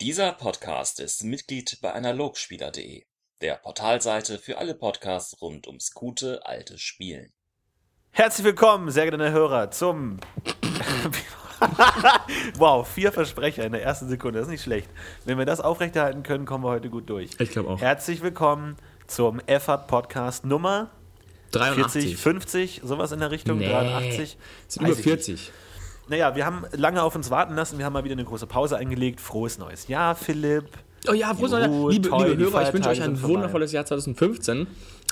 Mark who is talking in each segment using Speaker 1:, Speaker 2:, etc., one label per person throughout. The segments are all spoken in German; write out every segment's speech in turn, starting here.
Speaker 1: Dieser Podcast ist Mitglied bei Analogspieler.de, der Portalseite für alle Podcasts rund ums gute alte Spielen.
Speaker 2: Herzlich willkommen, sehr geehrte Hörer, zum. wow, vier Versprecher in der ersten Sekunde, das ist nicht schlecht. Wenn wir das aufrechterhalten können, kommen wir heute gut durch.
Speaker 3: Ich glaube auch.
Speaker 2: Herzlich willkommen zum Effort Podcast Nummer
Speaker 3: 83.
Speaker 2: 40, 50, sowas in der Richtung,
Speaker 3: Nee,
Speaker 2: 83.
Speaker 3: Es sind über
Speaker 2: Weiß ich nicht.
Speaker 3: 40.
Speaker 2: Naja, wir haben lange auf uns warten lassen, wir haben mal wieder eine große Pause eingelegt. Frohes neues Jahr, Philipp.
Speaker 3: Oh ja, frohes Neues.
Speaker 2: Ruhe,
Speaker 3: Liebe,
Speaker 2: toll,
Speaker 3: liebe Hörer, ich wünsche euch ein wundervolles Jahr 2015.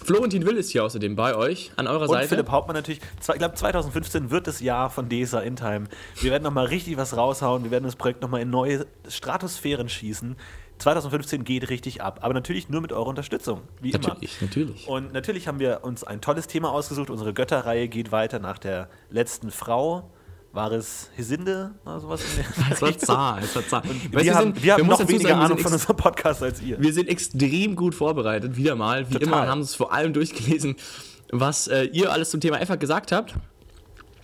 Speaker 3: Florentin Will ist hier außerdem bei euch, an eurer
Speaker 2: Und
Speaker 3: Seite.
Speaker 2: Philipp Hauptmann natürlich. Ich glaube, 2015 wird das Jahr von DESA in Time. Wir werden nochmal richtig was raushauen. Wir werden das Projekt nochmal in neue Stratosphären schießen. 2015 geht richtig ab. Aber natürlich nur mit eurer Unterstützung. Wie immer.
Speaker 3: Natürlich, natürlich.
Speaker 2: Und natürlich haben wir uns ein tolles Thema ausgesucht. Unsere Götterreihe geht weiter nach der letzten Frau. War es Hesinde oder sowas?
Speaker 3: Es war zart, es war. Weißt du,
Speaker 2: wir haben,
Speaker 3: sind-
Speaker 2: wir haben noch weniger
Speaker 3: sagen, wir
Speaker 2: Ahnung von unserem Podcast als ihr.
Speaker 3: Wir sind extrem gut vorbereitet, wieder mal. Wie
Speaker 2: Total.
Speaker 3: immer haben es vor allem durchgelesen, was äh, ihr alles zum Thema EFA gesagt habt.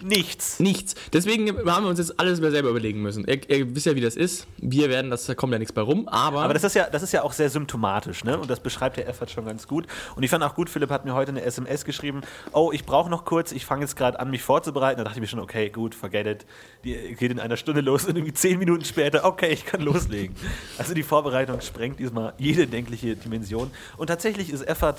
Speaker 2: Nichts.
Speaker 3: Nichts. Deswegen haben wir uns jetzt alles selber überlegen müssen. Ihr, ihr wisst ja, wie das ist. Wir werden, das, da kommt ja nichts bei rum, aber,
Speaker 2: Aber das ist ja, das ist ja auch sehr symptomatisch, ne? Und das beschreibt der Effort schon ganz gut. Und ich fand auch gut, Philipp hat mir heute eine SMS geschrieben, oh, ich brauche noch kurz, ich fange jetzt gerade an, mich vorzubereiten. Da dachte ich mir schon, okay, gut, forget it. Die geht in einer Stunde los und irgendwie zehn Minuten später, okay, ich kann loslegen. Also die Vorbereitung sprengt diesmal jede denkliche Dimension. Und tatsächlich ist Effort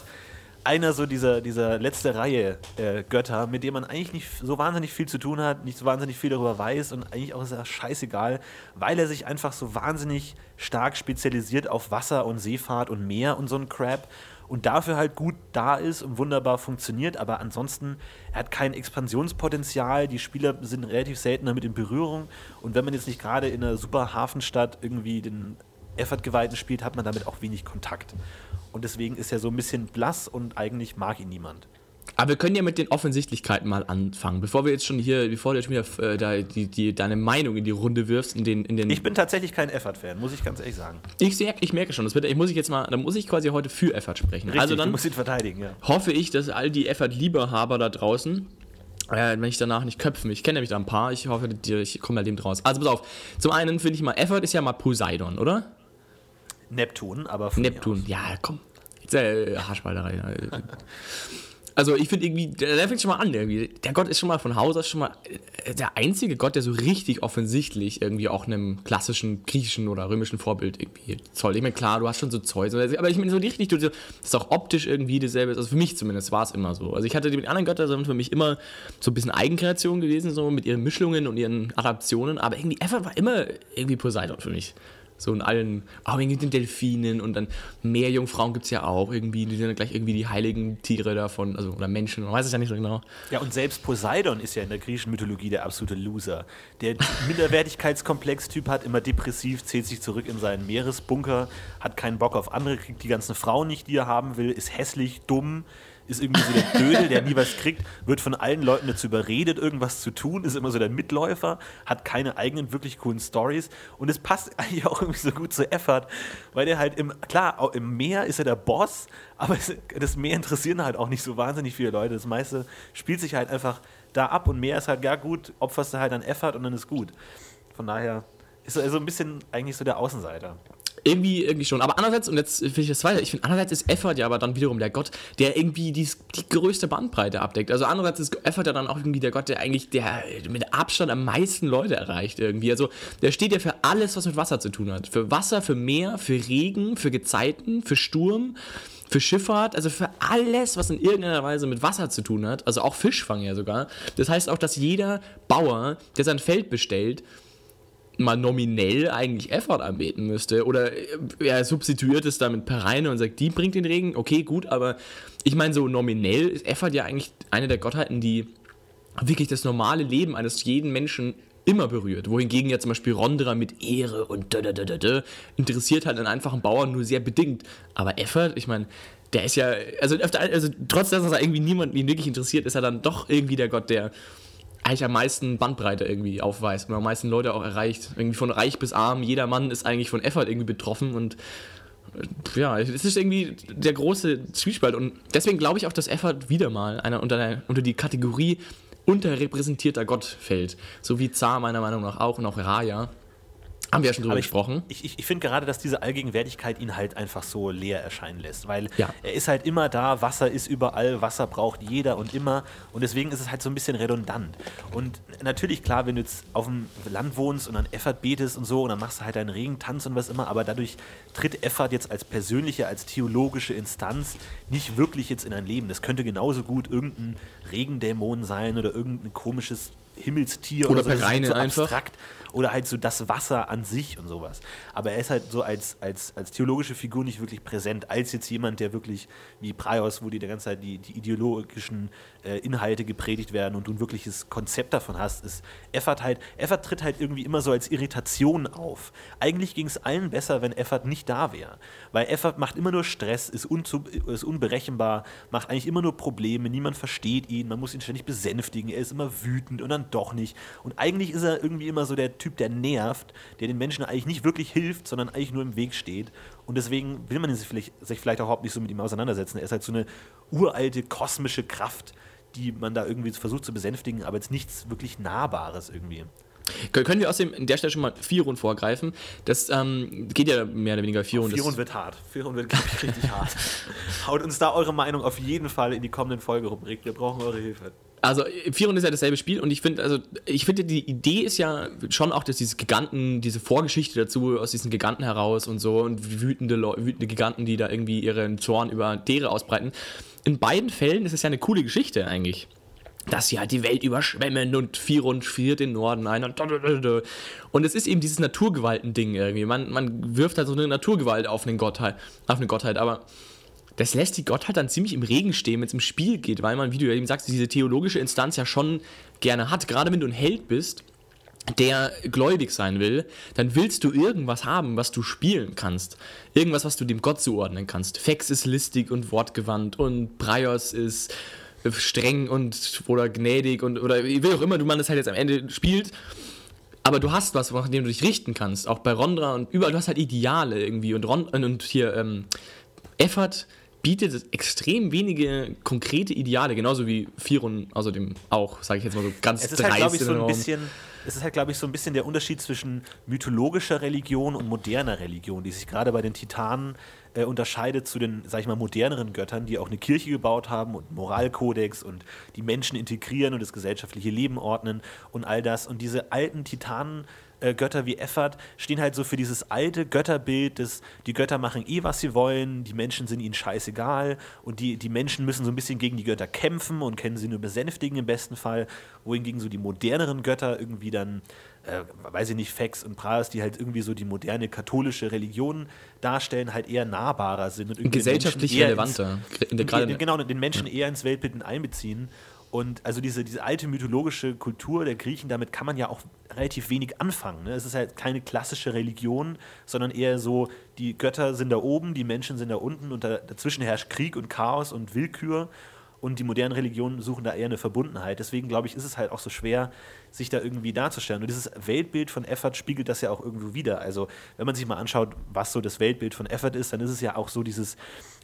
Speaker 2: einer so dieser, dieser letzte Reihe äh, Götter, mit dem man eigentlich nicht so wahnsinnig viel zu tun hat, nicht so wahnsinnig viel darüber weiß und eigentlich auch ist er scheißegal, weil er sich einfach so wahnsinnig stark spezialisiert auf Wasser und Seefahrt und Meer und so ein Crap und dafür halt gut da ist und wunderbar funktioniert, aber ansonsten, er hat kein Expansionspotenzial, die Spieler sind relativ selten damit in Berührung und wenn man jetzt nicht gerade in einer super Hafenstadt irgendwie den Effort-Geweihten spielt, hat man damit auch wenig Kontakt. Und deswegen ist er so ein bisschen blass und eigentlich mag ihn niemand.
Speaker 3: Aber wir können ja mit den Offensichtlichkeiten mal anfangen, bevor wir jetzt schon hier, bevor du jetzt schon wieder äh, da, die, die, deine Meinung in die Runde wirfst, in den, in den.
Speaker 2: Ich bin tatsächlich kein Effort-Fan, muss ich ganz ehrlich sagen.
Speaker 3: ich, ich merke schon, das wird, ich muss ich jetzt mal, da muss ich quasi heute für Effort sprechen.
Speaker 2: Richtig,
Speaker 3: also dann
Speaker 2: musst ihn verteidigen, ja.
Speaker 3: hoffe ich, dass all die Effort-Liebehaber da draußen, äh, wenn ich danach nicht köpfen, ich kenne nämlich da ein paar, ich hoffe, ich komme bei dem draus. Also pass auf, zum einen finde ich mal, Effort ist ja mal Poseidon, oder?
Speaker 2: Neptun, aber von
Speaker 3: Neptun, ja, komm. Jetzt, äh, Haarspalterei. Also ich finde irgendwie, der, fängt schon mal an irgendwie. Der Gott ist schon mal von Haus aus schon mal äh, der einzige Gott, der so richtig offensichtlich irgendwie auch einem klassischen griechischen oder römischen Vorbild irgendwie zollt. Ich meine, klar, du hast schon so Zeus, aber ich meine so richtig, du, das ist auch optisch irgendwie dasselbe. Also für mich zumindest war es immer so. Also ich hatte die mit anderen Göttern sind für mich immer so ein bisschen Eigenkreation gewesen, so mit ihren Mischungen und ihren Adaptionen, aber irgendwie Effort war immer irgendwie Poseidon für mich. So in allen, auch irgendwie den Delfinen und dann Meerjungfrauen gibt es ja auch irgendwie, die sind dann gleich irgendwie die heiligen Tiere davon, also oder Menschen, man weiß es ja nicht so genau.
Speaker 2: Ja, und selbst Poseidon ist ja in der griechischen Mythologie der absolute Loser. Der Minderwertigkeitskomplex-Typ hat immer depressiv, zählt sich zurück in seinen Meeresbunker, hat keinen Bock auf andere, kriegt die ganzen Frauen nicht, die er haben will, ist hässlich, dumm, ist irgendwie so der Dödel, der nie was kriegt, wird von allen Leuten dazu überredet, irgendwas zu tun, ist immer so der Mitläufer, hat keine eigenen wirklich coolen Stories und es passt eigentlich auch irgendwie so gut zu Effort, weil der halt im, klar, im Meer ist er der Boss, aber das Meer interessieren halt auch nicht so wahnsinnig viele Leute. Das meiste spielt sich halt einfach da ab und Meer ist halt, ja gut, opferst du halt an Effort und dann ist gut. Von daher ist er so ein bisschen eigentlich so der Außenseiter.
Speaker 3: Irgendwie, irgendwie schon. Aber andererseits, und jetzt finde ich das weiter, ich finde, andererseits ist Effort ja aber dann wiederum der Gott, der irgendwie die, die größte Bandbreite abdeckt. Also andererseits ist Effort ja dann auch irgendwie der Gott, der eigentlich der mit Abstand am meisten Leute erreicht irgendwie. Also der steht ja für alles, was mit Wasser zu tun hat. Für Wasser, für Meer, für Regen, für Gezeiten, für Sturm. Für Schifffahrt, also für alles, was in irgendeiner Weise mit Wasser zu tun hat, also auch Fischfang ja sogar. Das heißt auch, dass jeder Bauer, der sein Feld bestellt, mal nominell eigentlich Effort anbeten müsste. Oder äh, er substituiert es damit per Reine und sagt, die bringt den Regen. Okay, gut, aber ich meine, so nominell ist Effort ja eigentlich eine der Gottheiten, die wirklich das normale Leben eines jeden Menschen immer berührt. Wohingegen ja zum Beispiel Rondra mit Ehre und da, da, da, da, da interessiert halt einen einfachen Bauern nur sehr bedingt. Aber Effort, ich meine, der ist ja, also, also trotz dessen, dass er irgendwie niemanden ihn wirklich interessiert, ist er dann doch irgendwie der Gott, der eigentlich am meisten Bandbreite irgendwie aufweist und am meisten Leute auch erreicht. Irgendwie von reich bis arm, jeder Mann ist eigentlich von Effort irgendwie betroffen und äh, ja, es ist irgendwie der große Zwiespalt und deswegen glaube ich auch, dass Effort wieder mal einer unter, der, unter die Kategorie unterrepräsentierter Gott fällt. So wie Zar meiner Meinung nach auch und auch Raya. Haben wir ja schon drüber gesprochen.
Speaker 2: Ich, ich, ich finde gerade, dass diese Allgegenwärtigkeit ihn halt einfach so leer erscheinen lässt, weil
Speaker 3: Ja.
Speaker 2: er ist halt immer da, Wasser ist überall, Wasser braucht jeder und immer und deswegen ist es halt so ein bisschen redundant. Und natürlich, klar, wenn du jetzt auf dem Land wohnst und an Effert betest und so und dann machst du halt deinen Regentanz und was immer, aber dadurch tritt Effert jetzt als persönliche, als theologische Instanz nicht wirklich jetzt in ein Leben. Das könnte genauso gut irgendein Regendämon sein oder irgendein komisches Himmelstier
Speaker 3: Oder
Speaker 2: so. Das ist so
Speaker 3: einfach.
Speaker 2: abstrakt oder halt so das Wasser an sich und sowas. Aber er ist halt so als, als, als theologische Figur nicht wirklich präsent, als jetzt jemand, der wirklich wie Praios, wo die die ganze Zeit die, die ideologischen äh, Inhalte gepredigt werden und du ein wirkliches Konzept davon hast, ist Effert halt, Effert tritt halt irgendwie immer so als Irritation auf. Eigentlich ging es allen besser, wenn Effert nicht da wäre. Weil Effert macht immer nur Stress, ist, unzu, ist unberechenbar, macht eigentlich immer nur Probleme, niemand versteht ihn, man muss ihn ständig besänftigen, er ist immer wütend und dann doch nicht. Und eigentlich ist er irgendwie immer so der Typ, der nervt, der den Menschen eigentlich nicht wirklich hilft, sondern eigentlich nur im Weg steht. Und deswegen will man sich vielleicht, sich vielleicht auch überhaupt nicht so mit ihm auseinandersetzen. Er ist halt so eine uralte kosmische Kraft, die man da irgendwie versucht zu besänftigen, aber jetzt nichts wirklich Nahbares irgendwie.
Speaker 3: Kön- Können wir außerdem an der Stelle schon mal Firon vorgreifen? Das ähm, geht ja mehr oder weniger Firon.
Speaker 2: Firon
Speaker 3: das,
Speaker 2: wird hart. Firon wird, glaube ich, richtig hart. Haut uns da eure Meinung auf jeden Fall in die kommenden Folgerubrik. Wir brauchen eure Hilfe.
Speaker 3: Also Firon ist ja dasselbe Spiel und ich finde, also ich finde, die Idee ist ja schon auch, dass diese Giganten, diese Vorgeschichte dazu aus diesen Giganten heraus und so und wütende, wütende Giganten, die da irgendwie ihren Zorn über Dere ausbreiten. In beiden Fällen ist es ja eine coole Geschichte eigentlich. Dass sie halt die Welt überschwemmen und Firon friert den Norden ein und und es ist eben dieses Naturgewalten-Ding irgendwie. Man, man wirft halt so eine Naturgewalt auf eine Gottheit, auf eine Gottheit, aber das lässt die Gottheit dann ziemlich im Regen stehen, wenn es im Spiel geht, weil man, wie du ja eben sagst, diese theologische Instanz ja schon gerne hat. Gerade wenn du ein Held bist, der gläubig sein will, dann willst du irgendwas haben, was du spielen kannst. Irgendwas, was du dem Gott zuordnen kannst. Fex ist listig und wortgewandt und Breios ist streng und oder gnädig und oder wie auch immer du man das halt jetzt am Ende spielt. Aber du hast was, nach dem du dich richten kannst. Auch bei Rondra und überall, du hast halt Ideale irgendwie. Und, Ron, und hier, ähm, Effort bietet extrem wenige konkrete Ideale, genauso wie Firon außerdem auch, sage ich jetzt mal so ganz
Speaker 2: Es ist halt, glaube ich,
Speaker 3: in
Speaker 2: so ein bisschen, es ist halt, glaube ich, so ein bisschen der Unterschied zwischen mythologischer Religion und moderner Religion, die sich gerade bei den Titanen äh, unterscheidet zu den, sag ich mal, moderneren Göttern, die auch eine Kirche gebaut haben und einen Moralkodex und die Menschen integrieren und das gesellschaftliche Leben ordnen und all das. Und diese alten Titanen äh, Götter wie Effert stehen halt so für dieses alte Götterbild, dass die Götter machen eh, was sie wollen, die Menschen sind ihnen scheißegal und die, die Menschen müssen so ein bisschen gegen die Götter kämpfen und können sie nur besänftigen im besten Fall, wohingegen so die moderneren Götter irgendwie dann, äh, weiß ich nicht, Fex und Pras, die halt irgendwie so die moderne katholische Religion darstellen, halt eher nahbarer sind und irgendwie
Speaker 3: gesellschaftlich relevanter.
Speaker 2: Ins,
Speaker 3: Gre- gerade-
Speaker 2: den, genau, den Menschen eher ins Weltbild einbeziehen. Und also diese, diese alte mythologische Kultur der Griechen, damit kann man ja auch relativ wenig anfangen. Ne? Es ist halt keine klassische Religion, sondern eher so, die Götter sind da oben, die Menschen sind da unten und da, dazwischen herrscht Krieg und Chaos und Willkür. Und die modernen Religionen suchen da eher eine Verbundenheit. Deswegen, glaube ich, ist es halt auch so schwer, sich da irgendwie darzustellen. Und dieses Weltbild von Effert spiegelt das ja auch irgendwo wieder. Also, wenn man sich mal anschaut, was so das Weltbild von Effert ist, dann ist es ja auch so dieses,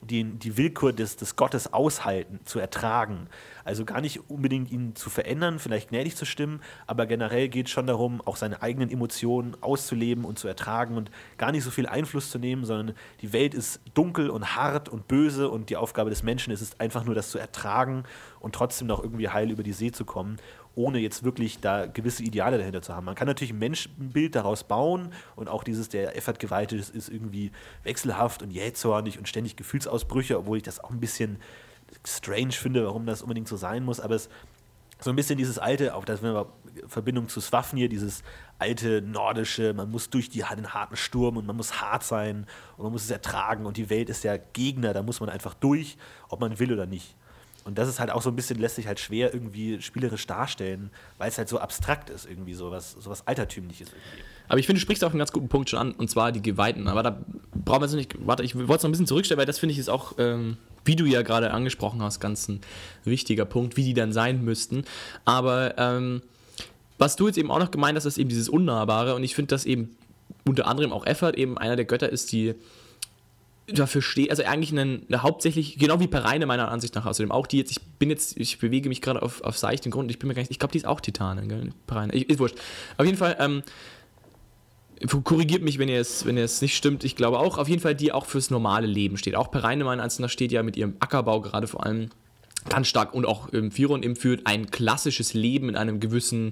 Speaker 2: die, die Willkür des, des Gottes aushalten, zu ertragen. Also gar nicht unbedingt ihn zu verändern, vielleicht gnädig zu stimmen, aber generell geht es schon darum, auch seine eigenen Emotionen auszuleben und zu ertragen und gar nicht so viel Einfluss zu nehmen, sondern die Welt ist dunkel und hart und böse und die Aufgabe des Menschen ist es einfach nur, das zu ertragen und trotzdem noch irgendwie heil über die See zu kommen, ohne jetzt wirklich da gewisse Ideale dahinter zu haben. Man kann natürlich ein Menschenbild daraus bauen und auch dieses, der Effort gewaltet ist, ist irgendwie wechselhaft und jähzornig und ständig Gefühlsausbrüche, obwohl ich das auch ein bisschen strange finde, warum das unbedingt so sein muss, aber es so ein bisschen dieses alte, auch das wir Verbindung zu Swafnir, dieses alte nordische, man muss durch die, den harten Sturm und man muss hart sein und man muss es ertragen und die Welt ist der Gegner, da muss man einfach durch, ob man will oder nicht. Und das ist halt auch so ein bisschen, lässt sich halt schwer irgendwie spielerisch darstellen, weil es halt so abstrakt ist, irgendwie so was, so was Altertümliches irgendwie.
Speaker 3: Aber ich finde, du sprichst auch einen ganz guten Punkt schon an, und zwar die Geweihten. Aber da brauchen wir jetzt nicht. Warte, ich wollte es noch ein bisschen zurückstellen, weil das finde ich ist auch, ähm, wie du ja gerade angesprochen hast, ganz ein wichtiger Punkt, wie die dann sein müssten. Aber ähm, was du jetzt eben auch noch gemeint hast, ist eben dieses Unnahbare. Und ich finde, dass eben unter anderem auch Effort eben einer der Götter ist, die dafür steht, also eigentlich eine, eine hauptsächlich, genau wie Pereine meiner Ansicht nach außerdem, auch die jetzt, ich bin jetzt, ich bewege mich gerade auf, auf seichten Grund, ich bin mir gar nicht, ich glaube, die ist auch Titanin, gell, Pereine, ich, ist wurscht. Auf jeden Fall, ähm, korrigiert mich, wenn ihr es, wenn ihr es nicht stimmt. Ich glaube auch, auf jeden Fall, die auch fürs normale Leben steht. Auch Per Reinemann Einzelner steht ja mit ihrem Ackerbau gerade vor allem ganz stark und auch im Firon eben führt ein klassisches Leben in einem gewissen,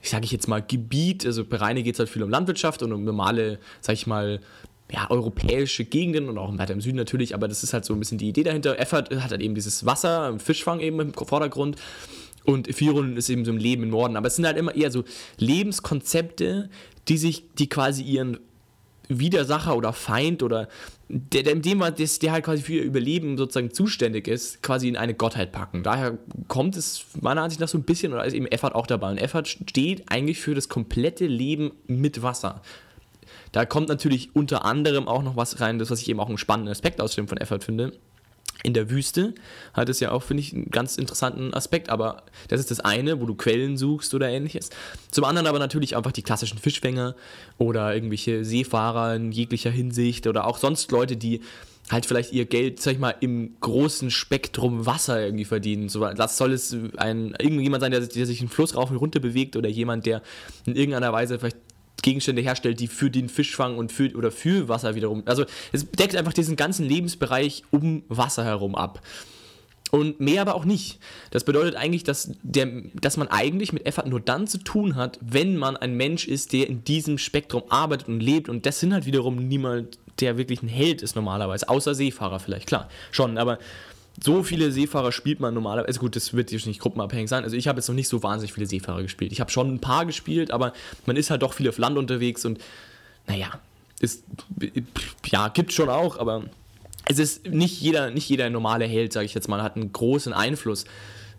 Speaker 3: ich sage ich jetzt mal, Gebiet. Also bei geht es halt viel um Landwirtschaft und um normale, sag ich mal, ja, europäische Gegenden und auch weiter im Süden natürlich, aber das ist halt so ein bisschen die Idee dahinter. Effort hat halt eben dieses Wasser, Fischfang eben im Vordergrund und Firun ist eben so ein Leben im Norden. Aber es sind halt immer eher so Lebenskonzepte, die sich, die quasi ihren Widersacher oder Feind oder der, der, dem, der, der halt quasi für ihr Überleben sozusagen zuständig ist, quasi in eine Gottheit packen. Daher kommt es meiner Ansicht nach so ein bisschen, oder ist eben Effort auch dabei. Und Effort steht eigentlich für das komplette Leben mit Wasser. Da kommt natürlich unter anderem auch noch was rein, das, was ich eben auch einen spannenden Aspekt aus dem von Effort finde. In der Wüste hat es ja auch, finde ich, einen ganz interessanten Aspekt, aber das ist das eine, wo du Quellen suchst oder ähnliches. Zum anderen aber natürlich einfach die klassischen Fischfänger oder irgendwelche Seefahrer in jeglicher Hinsicht oder auch sonst Leute, die halt vielleicht ihr Geld, sag ich mal, im großen Spektrum Wasser irgendwie verdienen. Das soll es ein, irgendjemand sein, der, der sich einen Fluss rauf und runter bewegt oder jemand, der in irgendeiner Weise vielleicht Gegenstände herstellt, die für den Fischfang und für oder für Wasser wiederum. Also es deckt einfach diesen ganzen Lebensbereich um Wasser herum ab. Und mehr aber auch nicht. Das bedeutet eigentlich, dass, der, dass man eigentlich mit Effort nur dann zu tun hat, wenn man ein Mensch ist, der in diesem Spektrum arbeitet und lebt. Und das sind halt wiederum niemand, der wirklich ein Held ist normalerweise. Außer Seefahrer vielleicht, klar. Schon, aber so viele Seefahrer spielt man normalerweise. Also gut, das wird jetzt nicht gruppenabhängig sein. Also ich habe jetzt noch nicht so wahnsinnig viele Seefahrer gespielt. Ich habe schon ein paar gespielt, aber man ist halt doch viel auf Land unterwegs und naja, ist, ja, gibt schon auch, aber es ist nicht jeder, nicht jeder normale Held, sage ich jetzt mal, hat einen großen Einfluss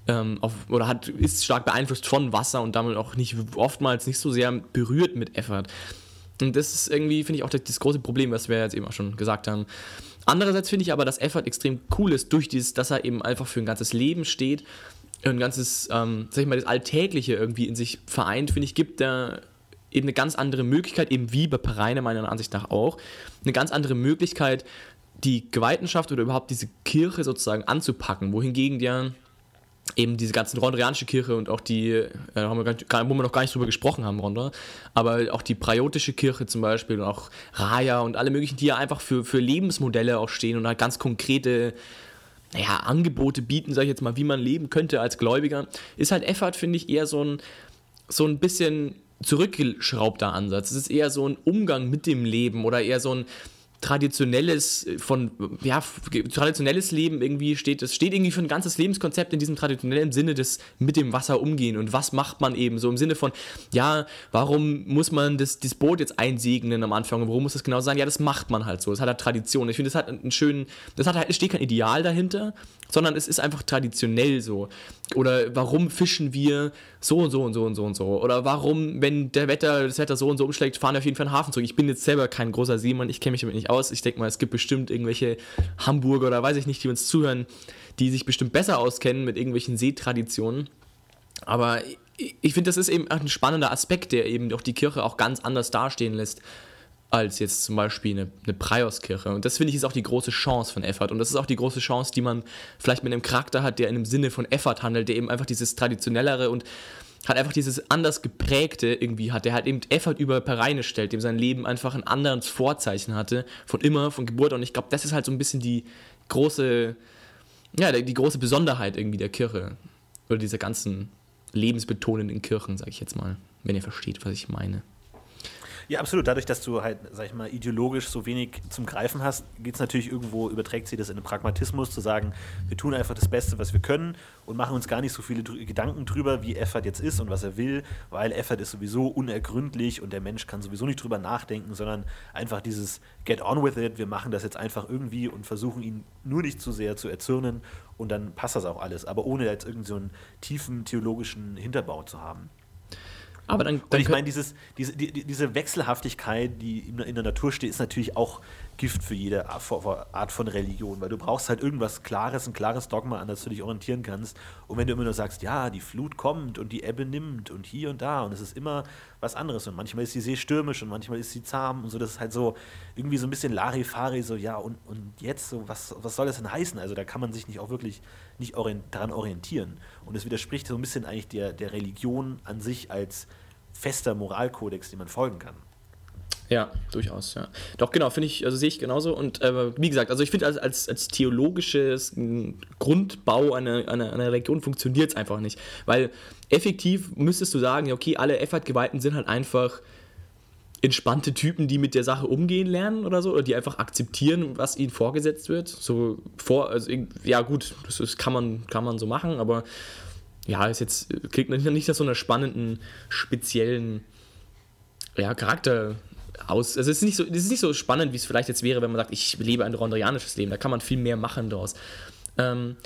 Speaker 3: ähm, auf, oder hat, ist stark beeinflusst von Wasser und damit auch nicht oftmals nicht so sehr berührt mit Effort. Und das ist irgendwie, finde ich, auch das, das große Problem, was wir jetzt eben auch schon gesagt haben. Andererseits finde ich aber, dass Effort extrem cool ist, durch dieses, dass er eben einfach für ein ganzes Leben steht, ein ganzes, ähm, sag ich mal, das Alltägliche irgendwie in sich vereint, finde ich, gibt er eben eine ganz andere Möglichkeit, eben wie bei Pereine meiner Ansicht nach auch, eine ganz andere Möglichkeit, die Geweihtenschaft oder überhaupt diese Kirche sozusagen anzupacken, wohingegen der eben diese ganzen rondrianische Kirche und auch die, äh, haben wir gar, wo wir noch gar nicht drüber gesprochen haben, Ronda, aber auch die praiotische Kirche zum Beispiel und auch Raya und alle möglichen, die ja einfach für, für Lebensmodelle auch stehen und halt ganz konkrete naja, Angebote bieten, sag ich jetzt mal, wie man leben könnte als Gläubiger, ist halt Effort, finde ich, eher so ein, so ein bisschen zurückgeschraubter Ansatz. Es ist eher so ein Umgang mit dem Leben oder eher so ein, traditionelles äh, von ja traditionelles Leben irgendwie steht es steht irgendwie für ein ganzes Lebenskonzept in diesem traditionellen Sinne des mit dem Wasser umgehen und was macht man eben so im Sinne von ja warum muss man das, das Boot jetzt einsegnen am Anfang und warum muss das genau sein ja das macht man halt so es hat halt Tradition ich finde es hat einen schönen das hat halt steht kein Ideal dahinter sondern es ist einfach traditionell so. Oder warum fischen wir so und so und so und so und so? Oder warum, wenn der Wetter, das Wetter so und so umschlägt, fahren wir auf jeden Fall in den Hafen zurück? Ich bin jetzt selber kein großer Seemann, ich kenne mich damit nicht aus. Ich denke mal, es gibt bestimmt irgendwelche Hamburger oder weiß ich nicht, die uns zuhören, die sich bestimmt besser auskennen mit irgendwelchen Seetraditionen. Aber ich finde, das ist eben ein spannender Aspekt, der eben auch die Kirche auch ganz anders dastehen lässt als jetzt zum Beispiel eine, eine Prioskirche. Und das finde ich ist auch die große Chance von Effort. Und das ist auch die große Chance, die man vielleicht mit einem Charakter hat, der in dem Sinne von Effort handelt, der eben einfach dieses traditionellere und hat einfach dieses anders geprägte irgendwie hat, der halt eben Effort über Pereine stellt, dem sein Leben einfach ein anderes Vorzeichen hatte, von immer, von Geburt. Und ich glaube, das ist halt so ein bisschen die große, ja, die große Besonderheit irgendwie der Kirche. Oder dieser ganzen lebensbetonenden Kirchen, sage ich jetzt mal, wenn ihr versteht, was ich meine.
Speaker 2: Ja, absolut. Dadurch, dass du halt, sag ich mal, ideologisch so wenig zum Greifen hast, geht es natürlich irgendwo, überträgt sich das in den Pragmatismus, zu sagen, wir tun einfach das Beste, was wir können und machen uns gar nicht so viele Gedanken drüber, wie Effort jetzt ist und was er will, weil Effort ist sowieso unergründlich und der Mensch kann sowieso nicht drüber nachdenken, sondern einfach dieses Get on with it, wir machen das jetzt einfach irgendwie und versuchen ihn nur nicht zu sehr zu erzürnen und dann passt das auch alles, aber ohne jetzt irgendeinen so einen tiefen theologischen Hinterbau zu haben. Aber dann, dann ich meine, dieses, diese, die, diese Wechselhaftigkeit, die in, der Natur steht, ist natürlich auch Gift für jede Art von Religion, weil du brauchst halt irgendwas Klares, ein klares Dogma, an das du dich orientieren kannst. Und wenn du immer nur sagst, ja, die Flut kommt und die Ebbe nimmt und hier und da und es ist immer was anderes und manchmal ist die See stürmisch und manchmal ist sie zahm und so, das ist halt so irgendwie so ein bisschen Larifari, so ja, und, und jetzt, so, was, was soll das denn heißen? Also da kann man sich nicht auch wirklich nicht orient daran orientieren. Und es widerspricht so ein bisschen eigentlich der, der Religion an sich als fester Moralkodex, dem man folgen kann.
Speaker 3: Ja, durchaus, ja. Doch, genau, finde ich, also sehe ich genauso. Und äh, wie gesagt, also ich finde, als, als, als theologisches Grundbau einer, einer, einer Religion funktioniert es einfach nicht. Weil effektiv müsstest du sagen, okay, alle Effort-Geweihten sind halt einfach entspannte Typen, die mit der Sache umgehen lernen oder so, oder die einfach akzeptieren, was ihnen vorgesetzt wird. So vor, also ja gut, das ist, kann, man, kann man so machen, aber ja, ist jetzt, kriegt nicht, nicht so einer spannenden, speziellen ja, Charakter aus. Also es ist nicht so, es ist nicht so spannend, wie es vielleicht jetzt wäre, wenn man sagt, ich lebe ein rondrianisches Leben. Da kann man viel mehr machen daraus. Ähm,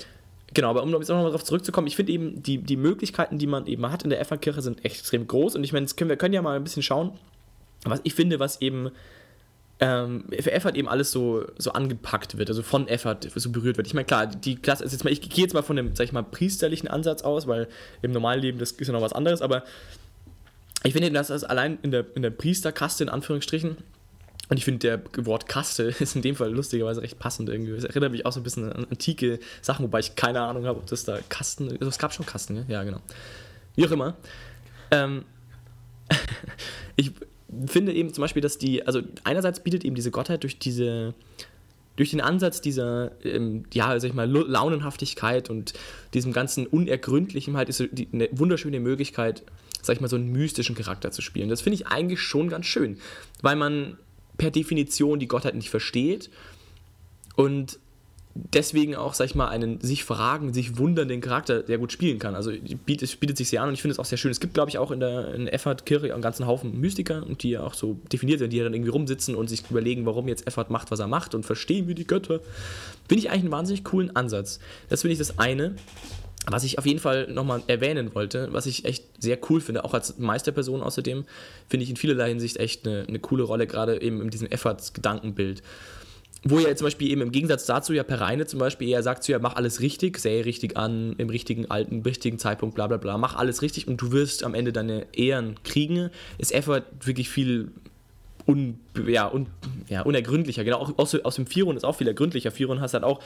Speaker 3: genau, aber um jetzt auch nochmal darauf zurückzukommen, ich finde eben, die, die Möglichkeiten, die man eben hat in der FA-Kirche, sind extrem groß. Und ich meine, können, wir können ja mal ein bisschen schauen, was ich finde, was eben ähm, für Effort eben alles so, so angepackt wird, also von Effort so berührt wird. Ich meine, klar, die Klasse ist jetzt mal, ich gehe jetzt mal von dem, sag ich mal, priesterlichen Ansatz aus, weil im normalen Leben das ist ja noch was anderes, aber ich finde, das allein in der, in der Priesterkaste, in Anführungsstrichen, und ich finde, der Wort Kaste ist in dem Fall lustigerweise recht passend irgendwie. Es erinnert mich auch so ein bisschen an antike Sachen, wobei ich keine Ahnung habe, ob das da Kasten, also es gab schon Kasten, ja, ja genau. Wie auch immer. Ähm, ich, finde eben zum Beispiel, dass die, also einerseits bietet eben diese Gottheit durch diese, durch den Ansatz dieser, ähm, ja, sag ich mal, Launenhaftigkeit und diesem ganzen Unergründlichen halt ist die, eine wunderschöne Möglichkeit, sag ich mal, so einen mystischen Charakter zu spielen. Das finde ich eigentlich schon ganz schön, weil man per Definition die Gottheit nicht versteht und deswegen auch, sag ich mal, einen sich fragen, sich wundernden Charakter sehr gut spielen kann. Also bietet, bietet sich sehr an und ich finde es auch sehr schön. Es gibt, glaube ich, auch in der in Effert-Kirche einen ganzen Haufen Mystiker die ja auch so definiert sind, die ja dann irgendwie rumsitzen und sich überlegen, warum jetzt Effert macht, was er macht und verstehen wir die Götter. Finde ich eigentlich einen wahnsinnig coolen Ansatz. Das finde ich das eine. Was ich auf jeden Fall nochmal erwähnen wollte, was ich echt sehr cool finde, auch als Meisterperson außerdem, finde ich in vielerlei Hinsicht echt eine, eine coole Rolle, gerade eben in diesem Efforts-Gedankenbild wo ja zum Beispiel eben im Gegensatz dazu ja Pereine zum Beispiel eher sagt zu ja, mach alles richtig, sähe richtig an, im richtigen alten, richtigen Zeitpunkt, bla bla bla, mach alles richtig und du wirst am Ende deine Ehren kriegen, ist Effort wirklich viel un, ja, un, ja, unergründlicher. Genau, auch aus, aus dem Firon ist auch viel ergründlicher. Firon hast halt auch,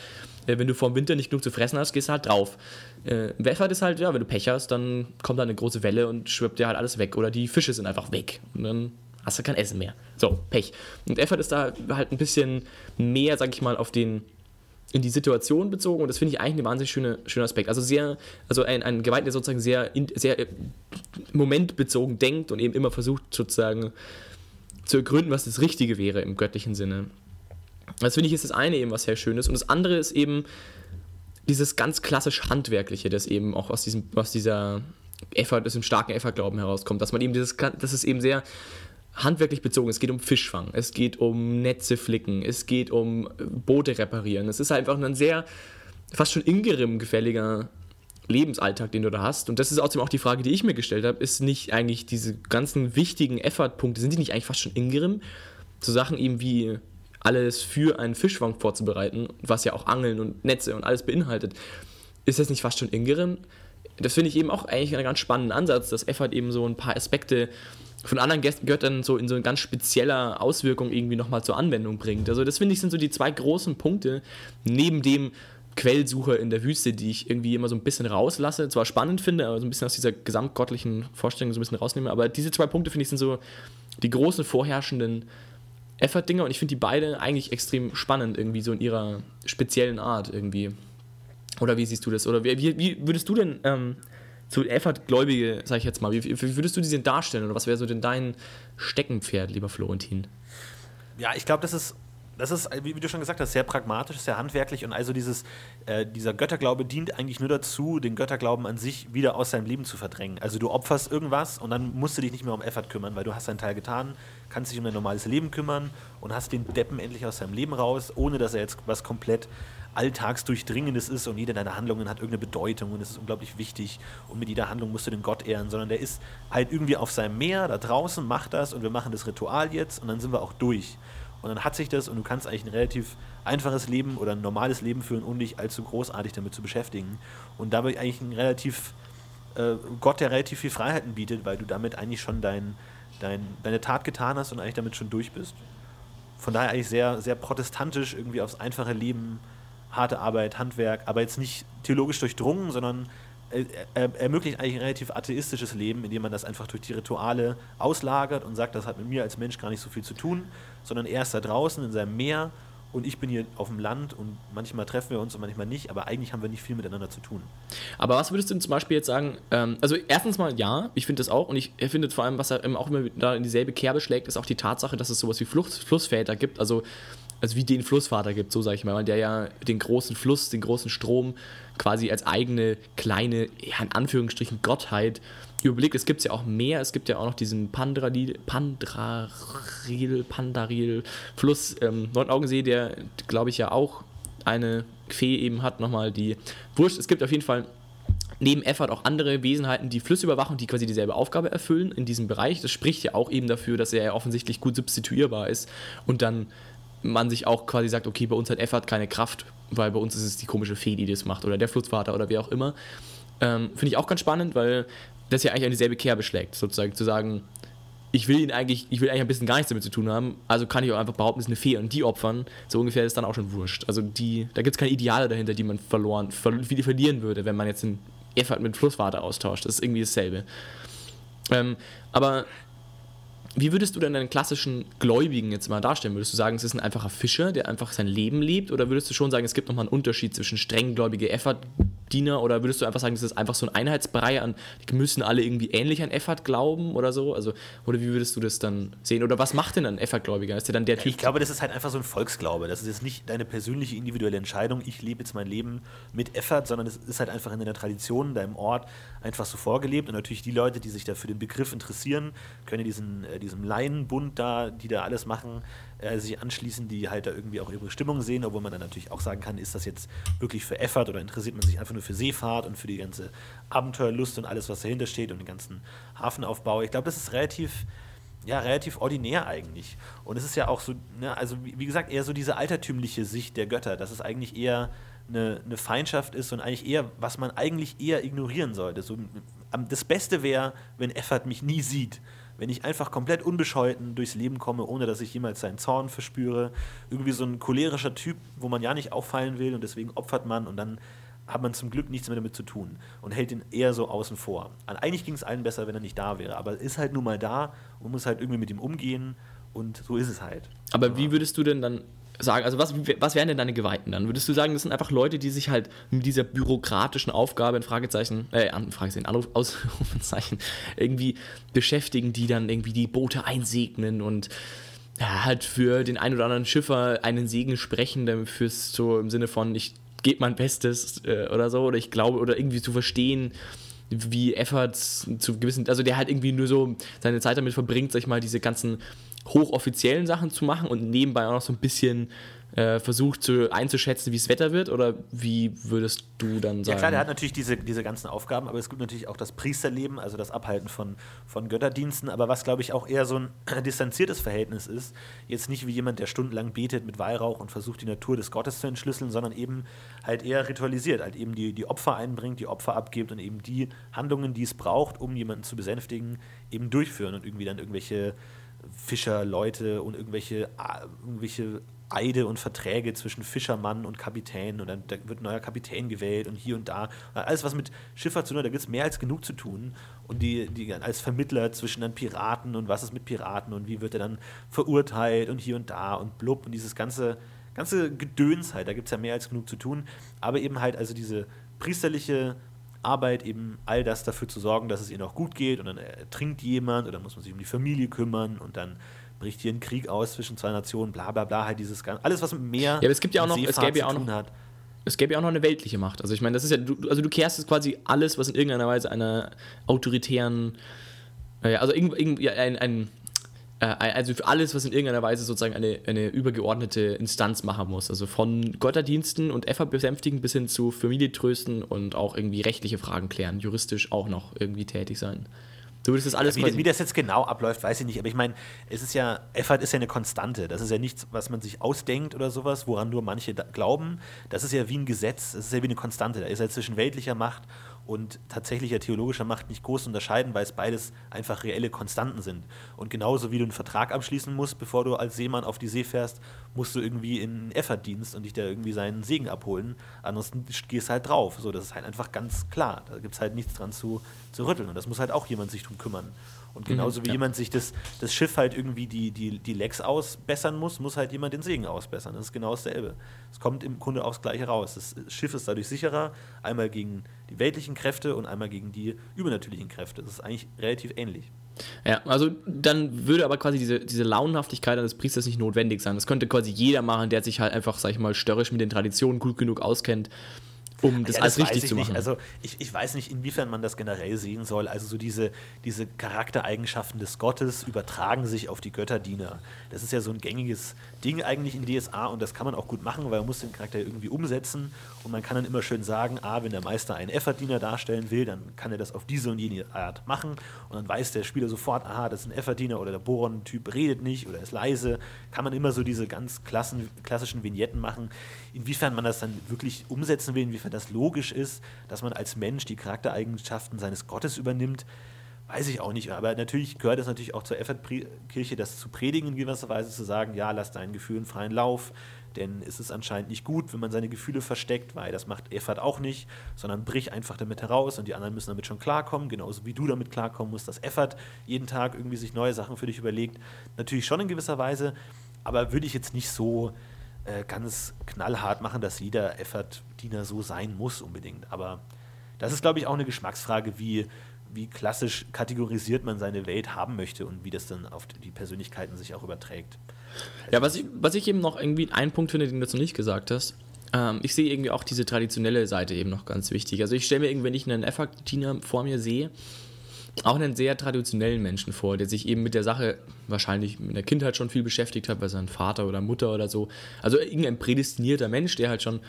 Speaker 3: äh, wenn du vor dem Winter nicht genug zu fressen hast, gehst du halt drauf. Äh, Effort ist halt, ja, wenn du Pech hast, dann kommt da eine große Welle und schwirbt dir halt alles weg. Oder die Fische sind einfach weg. Und dann hast du kein Essen mehr. So, Pech. Und Effort ist da halt ein bisschen mehr, sag ich mal, auf den in die Situation bezogen und das finde ich eigentlich ein wahnsinnig schöner, schöner Aspekt. Also sehr, also ein, ein Geweihter, der sozusagen sehr, sehr äh, momentbezogen denkt und eben immer versucht sozusagen zu ergründen, was das Richtige wäre im göttlichen Sinne. Das finde ich ist das eine eben, was sehr schön ist. Und das andere ist eben dieses ganz klassisch Handwerkliche, das eben auch aus, diesem, aus dieser Effort, aus dem starken Effort-Glauben herauskommt, dass man eben dieses, das ist eben sehr handwerklich bezogen. Es geht um Fischfang, es geht um Netze flicken, es geht um Boote reparieren. Es ist einfach ein sehr, fast schon Ingerim gefälliger Lebensalltag, den du da hast. Und das ist außerdem auch die Frage, die ich mir gestellt habe, ist nicht eigentlich diese ganzen wichtigen Effort-Punkte, sind die nicht eigentlich fast schon Ingerim? So Sachen eben wie alles für einen Fischfang vorzubereiten, was ja auch Angeln und Netze und alles beinhaltet. Ist das nicht fast schon Ingerim? Das finde ich eben auch eigentlich einen ganz spannenden Ansatz, dass Effort eben so ein paar Aspekte von anderen Gästen Göttern so in so ganz spezieller Auswirkung irgendwie nochmal zur Anwendung bringt. Also das finde ich sind so die zwei großen Punkte, neben dem Quellsuche in der Wüste, die ich irgendwie immer so ein bisschen rauslasse, zwar spannend finde, aber so ein bisschen aus dieser gesamtgottlichen Vorstellung so ein bisschen rausnehme, aber diese zwei Punkte finde ich sind so die großen vorherrschenden Effort-Dinger und ich finde die beide eigentlich extrem spannend irgendwie so in ihrer speziellen Art irgendwie. Oder wie siehst du das? Oder wie, wie würdest du denn ähm, zu Effert-Gläubige, sag ich jetzt mal, wie, wie, würdest du die darstellen oder was wäre so denn dein Steckenpferd, lieber Florentin?
Speaker 2: Ja, ich glaube, das ist das ist, wie, du schon gesagt hast, sehr pragmatisch, sehr handwerklich und also dieses, äh, dieser Götterglaube dient eigentlich nur dazu, den Götterglauben an sich wieder aus seinem Leben zu verdrängen. Also du opferst irgendwas und dann musst du dich nicht mehr um Effort kümmern, weil du hast deinen Teil getan, kannst dich um dein normales Leben kümmern und hast den Deppen endlich aus seinem Leben raus, ohne dass er jetzt was komplett Alltagsdurchdringendes ist und jede deiner Handlungen hat irgendeine Bedeutung und es ist unglaublich wichtig und mit jeder Handlung musst du den Gott ehren, sondern der ist halt irgendwie auf seinem Meer da draußen, macht das und wir machen das Ritual jetzt und dann sind wir auch durch. Und dann hat sich das und du kannst eigentlich ein relativ einfaches Leben oder ein normales Leben führen, ohne dich allzu großartig damit zu beschäftigen. Und dabei eigentlich ein relativ, äh, Gott, der relativ viel Freiheiten bietet, weil du damit eigentlich schon dein, dein, deine Tat getan hast und eigentlich damit schon durch bist. Von daher eigentlich sehr, sehr protestantisch irgendwie aufs einfache Leben, harte Arbeit, Handwerk, aber jetzt nicht theologisch durchdrungen, sondern er, er ermöglicht eigentlich ein relativ atheistisches Leben, indem man das einfach durch die Rituale auslagert und sagt, das hat mit mir als Mensch gar nicht so viel zu tun, sondern er ist da draußen in seinem Meer und ich bin hier auf dem Land und manchmal treffen wir uns und manchmal nicht, aber eigentlich haben wir nicht viel miteinander zu tun.
Speaker 3: Aber was würdest du zum Beispiel jetzt sagen? Ähm, also erstens mal ja, ich finde das auch und ich finde vor allem, was er auch immer da in dieselbe Kerbe schlägt, ist auch die Tatsache, dass es sowas wie Flucht, Flussväter gibt, also also wie den Flussvater gibt, so sage ich mal, der ja den großen Fluss, den großen Strom quasi als eigene kleine, ja, in Anführungsstrichen Gottheit überlegt. Es gibt ja auch mehr, es gibt ja auch noch diesen Pandraril, Pandraril, Pandaril Fluss, ähm, Neunaugensee, der glaube ich ja auch eine Fee eben hat, nochmal die Wurscht. Es gibt auf jeden Fall neben Effort auch andere Wesenheiten, die Flüsse überwachen, die quasi dieselbe Aufgabe erfüllen in diesem Bereich. Das spricht ja auch eben dafür, dass er ja offensichtlich gut substituierbar ist und dann man sich auch quasi sagt, okay, bei uns hat Effort keine Kraft, weil bei uns ist es die komische Fee, die das macht oder der Flussvater oder wer auch immer. Ähm, Finde ich auch ganz spannend, weil das ja eigentlich an dieselbe Kerbe schlägt, sozusagen zu sagen, ich will ihn eigentlich, ich will eigentlich ein bisschen gar nichts damit zu tun haben, also kann ich auch einfach behaupten, es ist eine Fee und die opfern, so ungefähr ist dann auch schon wurscht. Also die, da gibt es keine Ideale dahinter, die man verloren, ver, die verlieren würde, wenn man jetzt einen Effort mit Flussvater austauscht. Das ist irgendwie dasselbe. Ähm, aber wie würdest du denn einen klassischen Gläubigen jetzt mal darstellen? Würdest du sagen, es ist ein einfacher Fischer, der einfach sein Leben lebt? Oder würdest du schon sagen, es gibt nochmal einen Unterschied zwischen strenggläubige Effort-Diener? Oder würdest du einfach sagen, es ist einfach so ein Einheitsbrei an, die müssen alle irgendwie ähnlich an Effort glauben oder so? Also, oder wie würdest du das dann sehen? Oder was macht denn ein Effort-Gläubiger? Ist der dann der Typ?
Speaker 2: Ich glaube, das ist halt einfach so ein Volksglaube. Das ist jetzt nicht deine persönliche individuelle Entscheidung, ich lebe jetzt mein Leben mit Effort, sondern es ist halt einfach in deiner Tradition, in deinem Ort einfach so vorgelebt. Und natürlich die Leute, die sich da für den Begriff interessieren, können diesen, äh, diesem Laienbund da, die da alles machen, äh, sich anschließen, die halt da irgendwie auch ihre Stimmung sehen, obwohl man dann natürlich auch sagen kann, ist das jetzt wirklich für Effort oder interessiert man sich einfach nur für Seefahrt und für die ganze Abenteuerlust und alles, was dahinter steht und den ganzen Hafenaufbau. Ich glaube, das ist relativ ja, relativ ordinär eigentlich. Und es ist ja auch so, ne, also wie, gesagt, eher so diese altertümliche Sicht der Götter, dass es eigentlich eher eine, eine Feindschaft ist und eigentlich eher, was man eigentlich eher ignorieren sollte. So, das Beste wäre, wenn Effert mich nie sieht. Wenn ich einfach komplett unbescheuten durchs Leben komme, ohne dass ich jemals seinen Zorn verspüre. Irgendwie so ein cholerischer Typ, wo man ja nicht auffallen will und deswegen opfert man und dann hat man zum Glück nichts mehr damit zu tun und hält ihn eher so außen vor. Eigentlich ging es allen besser, wenn er nicht da wäre, aber er ist halt nun mal da und muss halt irgendwie mit ihm umgehen und so ist es halt.
Speaker 3: Aber wie würdest du denn dann sagen, also was, was wären denn deine Geweihten dann? Würdest du sagen, das sind einfach Leute, die sich halt mit dieser bürokratischen Aufgabe in Fragezeichen, äh, an Fragezeichen, Anruf, Ausrufezeichen, irgendwie beschäftigen, die dann irgendwie die Boote einsegnen und ja, halt für den einen oder anderen Schiffer einen Segen sprechen, fürs so im Sinne von, ich gebe mein Bestes äh, oder so, oder ich glaube, oder irgendwie zu verstehen, wie Efforts zu gewissen, also der halt irgendwie nur so seine Zeit damit verbringt, sag ich mal, diese ganzen hochoffiziellen Sachen zu machen und nebenbei auch noch so ein bisschen äh, versucht zu, einzuschätzen, wie es Wetter wird? Oder wie würdest du dann sagen?
Speaker 2: Ja klar, der hat natürlich diese, diese ganzen Aufgaben, aber es gibt natürlich auch das Priesterleben, also das Abhalten von, von Götterdiensten, aber was, glaube ich, auch eher so ein distanziertes Verhältnis ist, jetzt nicht wie jemand, der stundenlang betet mit Weihrauch und versucht, die Natur des Gottes zu entschlüsseln, sondern eben halt eher ritualisiert, halt eben die, die Opfer einbringt, die Opfer abgibt und eben die Handlungen, die es braucht, um jemanden zu besänftigen, eben durchführen und irgendwie dann irgendwelche Fischerleute und irgendwelche, irgendwelche Eide und Verträge zwischen Fischermann und Kapitän und dann wird ein neuer Kapitän gewählt und hier und da. Alles, was mit Schifffahrt zu tun hat, da gibt es mehr als genug zu tun. Und die, die als Vermittler zwischen dann Piraten und was ist mit Piraten und wie wird er dann verurteilt und hier und da und blub und dieses ganze, ganze Gedöns halt, da gibt es ja mehr als genug zu tun. Aber eben halt also diese priesterliche Arbeit, eben all das dafür zu sorgen, dass es ihnen auch gut geht und dann ertrinkt jemand oder muss man sich um die Familie kümmern und dann bricht hier ein Krieg aus zwischen zwei Nationen, bla bla bla, halt dieses alles, was mit Meer.
Speaker 3: Ja, aber es gibt ja auch noch, es gäbe ja auch noch, hat. es gäbe ja auch noch eine weltliche Macht. Also ich meine, das ist ja, du, also du kehrst quasi alles, was in irgendeiner Weise einer autoritären, also irgendwie ein, ein also für alles, was in irgendeiner Weise sozusagen eine, eine übergeordnete Instanz machen muss. Also von Götterdiensten und Effer besänftigen bis hin zu Familie trösten und auch irgendwie rechtliche Fragen klären, juristisch auch noch irgendwie tätig sein.
Speaker 2: Du würdest das alles ja, wie, wie, das jetzt genau abläuft, weiß ich nicht. Aber ich meine, es ist ja, Effort ist ja eine Konstante. Das ist ja nichts, was man sich ausdenkt oder sowas, woran nur manche glauben. Das ist ja wie ein Gesetz, das ist ja wie eine Konstante. Da ist ja zwischen weltlicher Macht und tatsächlicher theologischer Macht nicht groß unterscheiden, weil es beides einfach reelle Konstanten sind. Und genauso wie du einen Vertrag abschließen musst, bevor du als Seemann auf die See fährst, musst du irgendwie in einen Effertdienst und dich da irgendwie seinen Segen abholen. Ansonsten gehst du halt drauf. So, das ist halt einfach ganz klar. Da gibt es halt nichts dran zu, zu rütteln. Und das muss halt auch jemand sich drum kümmern. Und genauso mhm, wie ja. jemand sich das, das Schiff halt irgendwie die, die, die Lecks ausbessern muss, muss halt jemand den Segen ausbessern. Das ist genau dasselbe. Es kommt im Grunde aufs Gleiche raus. Das Schiff ist dadurch sicherer, einmal gegen die weltlichen Kräfte und einmal gegen die übernatürlichen Kräfte. Das ist eigentlich relativ ähnlich.
Speaker 3: Ja, also dann würde aber quasi diese, diese Launenhaftigkeit eines Priesters nicht notwendig sein. Das könnte quasi jeder machen, der sich halt einfach, sag ich mal, störrisch mit den Traditionen gut genug auskennt um das ja, alles das richtig zu machen.
Speaker 2: Nicht. Also ich, ich weiß nicht, inwiefern man das generell sehen soll. Also so diese, diese Charaktereigenschaften des Gottes übertragen sich auf die Götterdiener. Das ist ja so ein gängiges Ding eigentlich in DSA und das kann man auch gut machen, weil man muss den Charakter irgendwie umsetzen und man kann dann immer schön sagen, ah, wenn der Meister einen Effort-Diener darstellen will, dann kann er das auf diese und jene Art machen und dann weiß der Spieler sofort, aha, das ist ein Effort-Diener oder der Boron-Typ redet nicht oder ist leise. Kann man immer so diese ganz klassen, klassischen Vignetten machen. Inwiefern man das dann wirklich umsetzen will, inwiefern das logisch ist, dass man als Mensch die Charaktereigenschaften seines Gottes übernimmt, weiß ich auch nicht. Aber natürlich gehört es natürlich auch zur Effert-Kirche, das zu predigen in gewisser Weise, zu sagen, ja, lass deinen Gefühlen freien Lauf, denn es ist anscheinend nicht gut, wenn man seine Gefühle versteckt, weil das macht Effert auch nicht, sondern brich einfach damit heraus und die anderen müssen damit schon klarkommen, genauso wie du damit klarkommen musst, dass Effert jeden Tag irgendwie sich neue Sachen für dich überlegt. Natürlich schon in gewisser Weise, aber würde ich jetzt nicht so äh, ganz knallhart machen, dass jeder Effert-Diener so sein muss unbedingt. Aber das ist, glaube ich, auch eine Geschmacksfrage, wie, wie klassisch kategorisiert man seine Welt haben möchte und wie das dann auf die Persönlichkeiten sich auch überträgt.
Speaker 3: Ja, was ich, was ich eben noch irgendwie einen Punkt finde, den du noch nicht gesagt hast, ähm, ich sehe irgendwie auch diese traditionelle Seite eben noch ganz wichtig. Also ich stelle mir irgendwie, wenn ich einen Effert-Diener vor mir sehe, auch einen sehr traditionellen Menschen vor, der sich eben mit der Sache wahrscheinlich in der Kindheit schon viel beschäftigt hat, weil sein Vater oder Mutter oder so. Also irgendein prädestinierter Mensch, der halt schon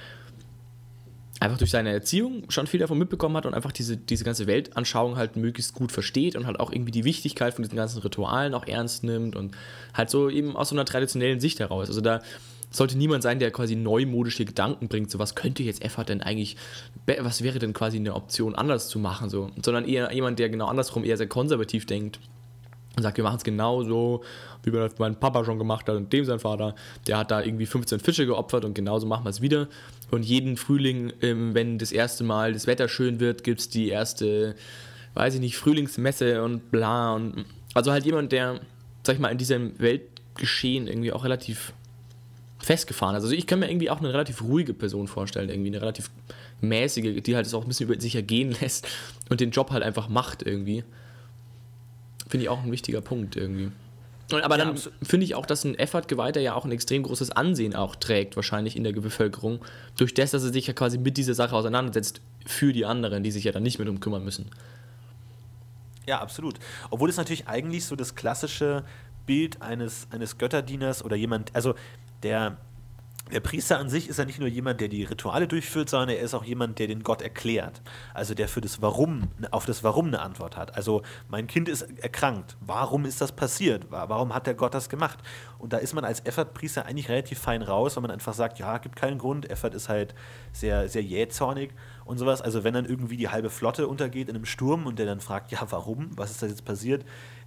Speaker 3: einfach durch seine Erziehung schon viel davon mitbekommen hat und einfach diese, diese ganze Weltanschauung halt möglichst gut versteht und halt auch irgendwie die Wichtigkeit von diesen ganzen Ritualen auch ernst nimmt und halt so eben aus so einer traditionellen Sicht heraus. Also da sollte niemand sein, der quasi neumodische Gedanken bringt, so was könnte jetzt Effort denn eigentlich, was wäre denn quasi eine Option anders zu machen, so, sondern eher jemand, der genau andersrum eher sehr konservativ denkt und sagt, wir machen es genau so, wie das mein Papa schon gemacht hat und dem sein Vater, der hat da irgendwie 15 Fische geopfert und genauso machen wir es wieder. Und jeden Frühling, ähm, wenn das erste Mal das Wetter schön wird, gibt es die erste, weiß ich nicht, Frühlingsmesse und bla. Und also halt jemand, der, sag ich mal, in diesem Weltgeschehen irgendwie auch relativ festgefahren. Also ich kann mir irgendwie auch eine relativ ruhige Person vorstellen, irgendwie eine relativ mäßige, die halt es auch ein bisschen über sich ergehen lässt und den Job halt einfach macht irgendwie. Finde ich auch ein wichtiger Punkt irgendwie. Aber dann finde ich auch, dass ein Effort-Geweihter ja auch ein extrem großes Ansehen auch trägt, wahrscheinlich in der Bevölkerung, durch das, dass er sich ja quasi mit dieser Sache auseinandersetzt für die anderen, die sich ja dann nicht mehr darum kümmern müssen.
Speaker 2: Ja, absolut. Obwohl es natürlich eigentlich so das klassische Bild eines, eines Götterdieners oder jemand, also der, der Priester an sich ist ja nicht nur jemand, der die Rituale durchführt, sondern er ist auch jemand, der den Gott erklärt. Also der für das Warum, auf das Warum eine Antwort hat. Also mein Kind ist erkrankt. Warum ist das passiert? Warum hat der Gott das gemacht? Und da ist man als Effert-Priester eigentlich relativ fein raus, weil man einfach sagt, ja, gibt keinen Grund. Effert ist halt sehr, sehr jähzornig und sowas. Also wenn dann irgendwie die halbe Flotte untergeht in einem Sturm und der dann fragt, ja, warum? Was ist da jetzt passiert?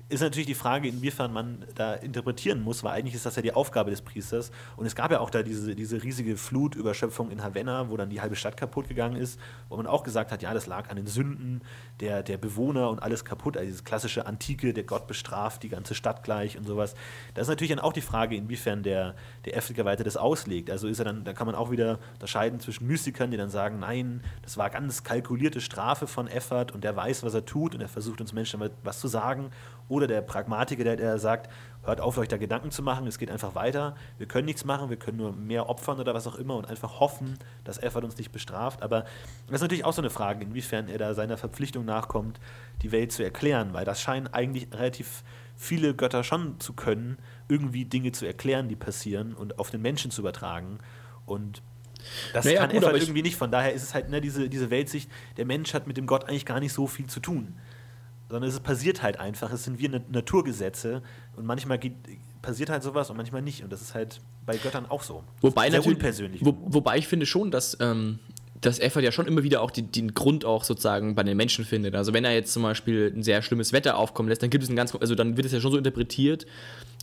Speaker 2: Ist natürlich die Frage, inwiefern man da interpretieren muss, weil eigentlich ist das ja die Aufgabe des Priesters. Und es gab ja auch da diese, diese riesige Flutüberschöpfung in Havanna, wo dann die halbe Stadt kaputt gegangen ist, wo man auch gesagt hat, ja, das lag an den Sünden der, der Bewohner und alles kaputt. Also dieses klassische Antike, der Gott bestraft die ganze Stadt gleich und sowas. Da ist natürlich dann auch die Frage, inwiefern der, der Afrika-Weite das auslegt. Also ist er dann, da kann man auch wieder unterscheiden zwischen Mystikern, die dann sagen, nein, das war ganz kalkulierte Strafe von Effert und der weiß, was er tut und er versucht uns Menschen was zu sagen oder der Pragmatiker, der, der sagt, hört auf, euch da Gedanken zu machen, es geht einfach weiter, wir können nichts machen, wir können nur mehr opfern oder was auch immer und einfach hoffen, dass Effert uns nicht bestraft. Aber das ist natürlich auch so eine Frage, inwiefern er da seiner Verpflichtung nachkommt, die Welt zu erklären, weil das scheinen eigentlich relativ viele Götter schon zu können, irgendwie Dinge zu erklären, die passieren und auf den Menschen zu übertragen. Und das naja, kann gut, Effert irgendwie nicht. Von daher ist es halt ne, diese, diese Weltsicht, der Mensch hat mit dem Gott eigentlich gar nicht so viel zu tun sondern es passiert halt einfach. Es sind wie Naturgesetze und manchmal geht, passiert halt sowas und manchmal nicht. Und das ist halt bei Göttern auch so.
Speaker 3: Wobei Sehr unpersönlich. Wo, wobei ich finde schon, dass ähm, dass Effert ja schon immer wieder auch die, den Grund auch sozusagen bei den Menschen findet. Also wenn er jetzt zum Beispiel ein sehr schlimmes Wetter aufkommen lässt, dann gibt es einen ganz, also dann wird es ja schon so interpretiert,